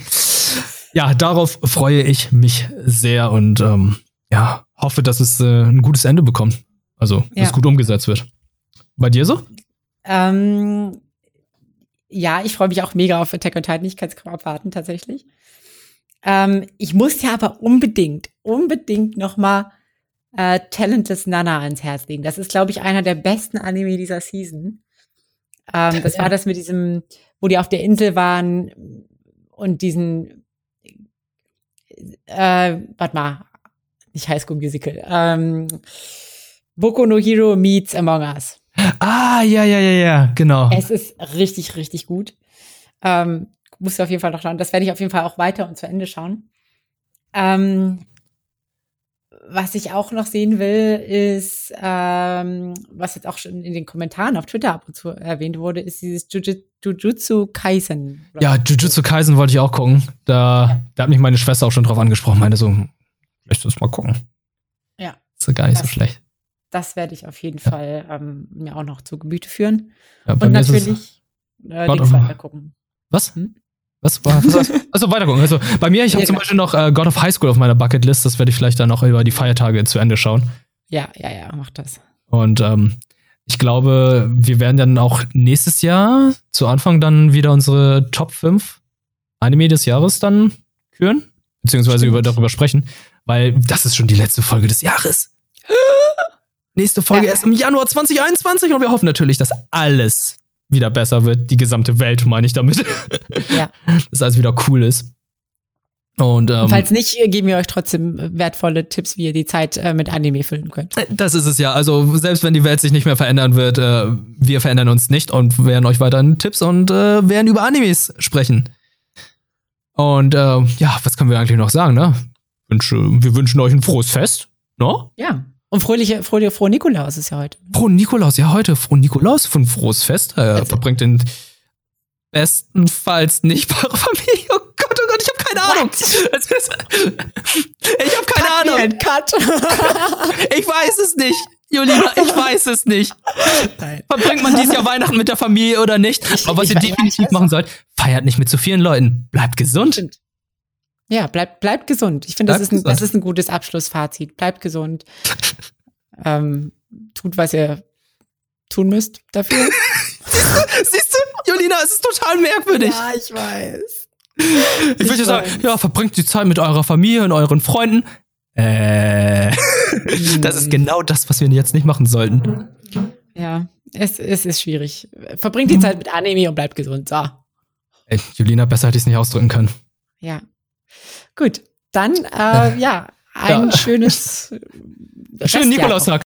Ja, darauf freue ich mich sehr und ähm, ja, hoffe, dass es äh, ein gutes Ende bekommt. Also, dass ja. gut umgesetzt wird. Bei dir so? Ähm, ja, ich freue mich auch mega auf Attack on Titan. Ich kann es kaum abwarten, tatsächlich. Ähm, ich muss ja aber unbedingt, unbedingt noch mal äh, Talentless Nana ans Herz legen. Das ist, glaube ich, einer der besten Anime dieser Season. Ähm, das war das mit diesem, wo die auf der Insel waren und diesen, äh, warte mal, nicht Highschool Musical, ähm, Boku no Hero meets Among Us. Ah, ja, ja, ja, ja, genau. Es ist richtig, richtig gut. Ähm, musst du auf jeden Fall noch schauen. Das werde ich auf jeden Fall auch weiter und zu Ende schauen. Ähm, was ich auch noch sehen will, ist, ähm, was jetzt auch schon in den Kommentaren auf Twitter ab und zu erwähnt wurde, ist dieses Jujutsu Kaisen. Ja, Jujutsu Kaisen wollte ich auch gucken. Da, ja. da hat mich meine Schwester auch schon drauf angesprochen. Meine so, möchtest du es mal gucken? Ja. ist gar nicht das, so schlecht das werde ich auf jeden ja. Fall ähm, mir auch noch zu Gemüte führen. Ja, und natürlich äh, Links weiter gucken. Was? Hm? Was war? Was, also weiter gucken. Also bei mir, ich habe ja, zum Beispiel noch äh, God of High School auf meiner Bucketlist. Das werde ich vielleicht dann noch über die Feiertage zu Ende schauen. Ja, ja, ja, mach das. Und ähm, ich glaube, wir werden dann auch nächstes Jahr zu Anfang dann wieder unsere Top 5 Anime des Jahres dann küren, beziehungsweise über, darüber sprechen, weil das ist schon die letzte Folge des Jahres. Nächste Folge ja. erst im Januar 2021 und wir hoffen natürlich, dass alles wieder besser wird. Die gesamte Welt, meine ich damit. Ja. dass alles wieder cool ist. Und, ähm, Falls nicht, geben wir euch trotzdem wertvolle Tipps, wie ihr die Zeit äh, mit Anime füllen könnt. Äh, das ist es ja. Also selbst wenn die Welt sich nicht mehr verändern wird, äh, wir verändern uns nicht und werden euch weiterhin Tipps und äh, werden über Animes sprechen. Und äh, ja, was können wir eigentlich noch sagen? Ne? Wir wünschen euch ein frohes Fest. No? Ja. Und fröhliche, fröhliche, frohe Nikolaus ist ja heute. Frohe Nikolaus, ja, heute. Frohe Nikolaus von frohes Fest. Er verbringt den bestenfalls nicht bei Familie. Oh Gott, oh Gott, ich habe keine Ahnung. ich habe keine Ahnung. Cut. ich weiß es nicht. Julina, ich weiß es nicht. Nein. Verbringt man dieses Jahr Weihnachten mit der Familie oder nicht? Aber was ihr definitiv machen sollt, feiert nicht mit zu vielen Leuten. Bleibt gesund. Stimmt. Ja, bleibt bleibt gesund. Ich finde, das, ist ein, das ist ein gutes Abschlussfazit. Bleibt gesund. ähm, tut, was ihr tun müsst dafür. Siehst du, Julina, es ist total merkwürdig. Ja, ich weiß. Ich, ich würde sagen, ja, verbringt die Zeit mit eurer Familie und euren Freunden. Äh, das ist genau das, was wir jetzt nicht machen sollten. Ja, es, es ist schwierig. Verbringt die Zeit mit Anime und bleibt gesund. So. Ey, Julina, besser hätte ich es nicht ausdrücken können. Ja. Gut, dann, äh, ja, ein ja. schönes. Schönen Nikolaustag.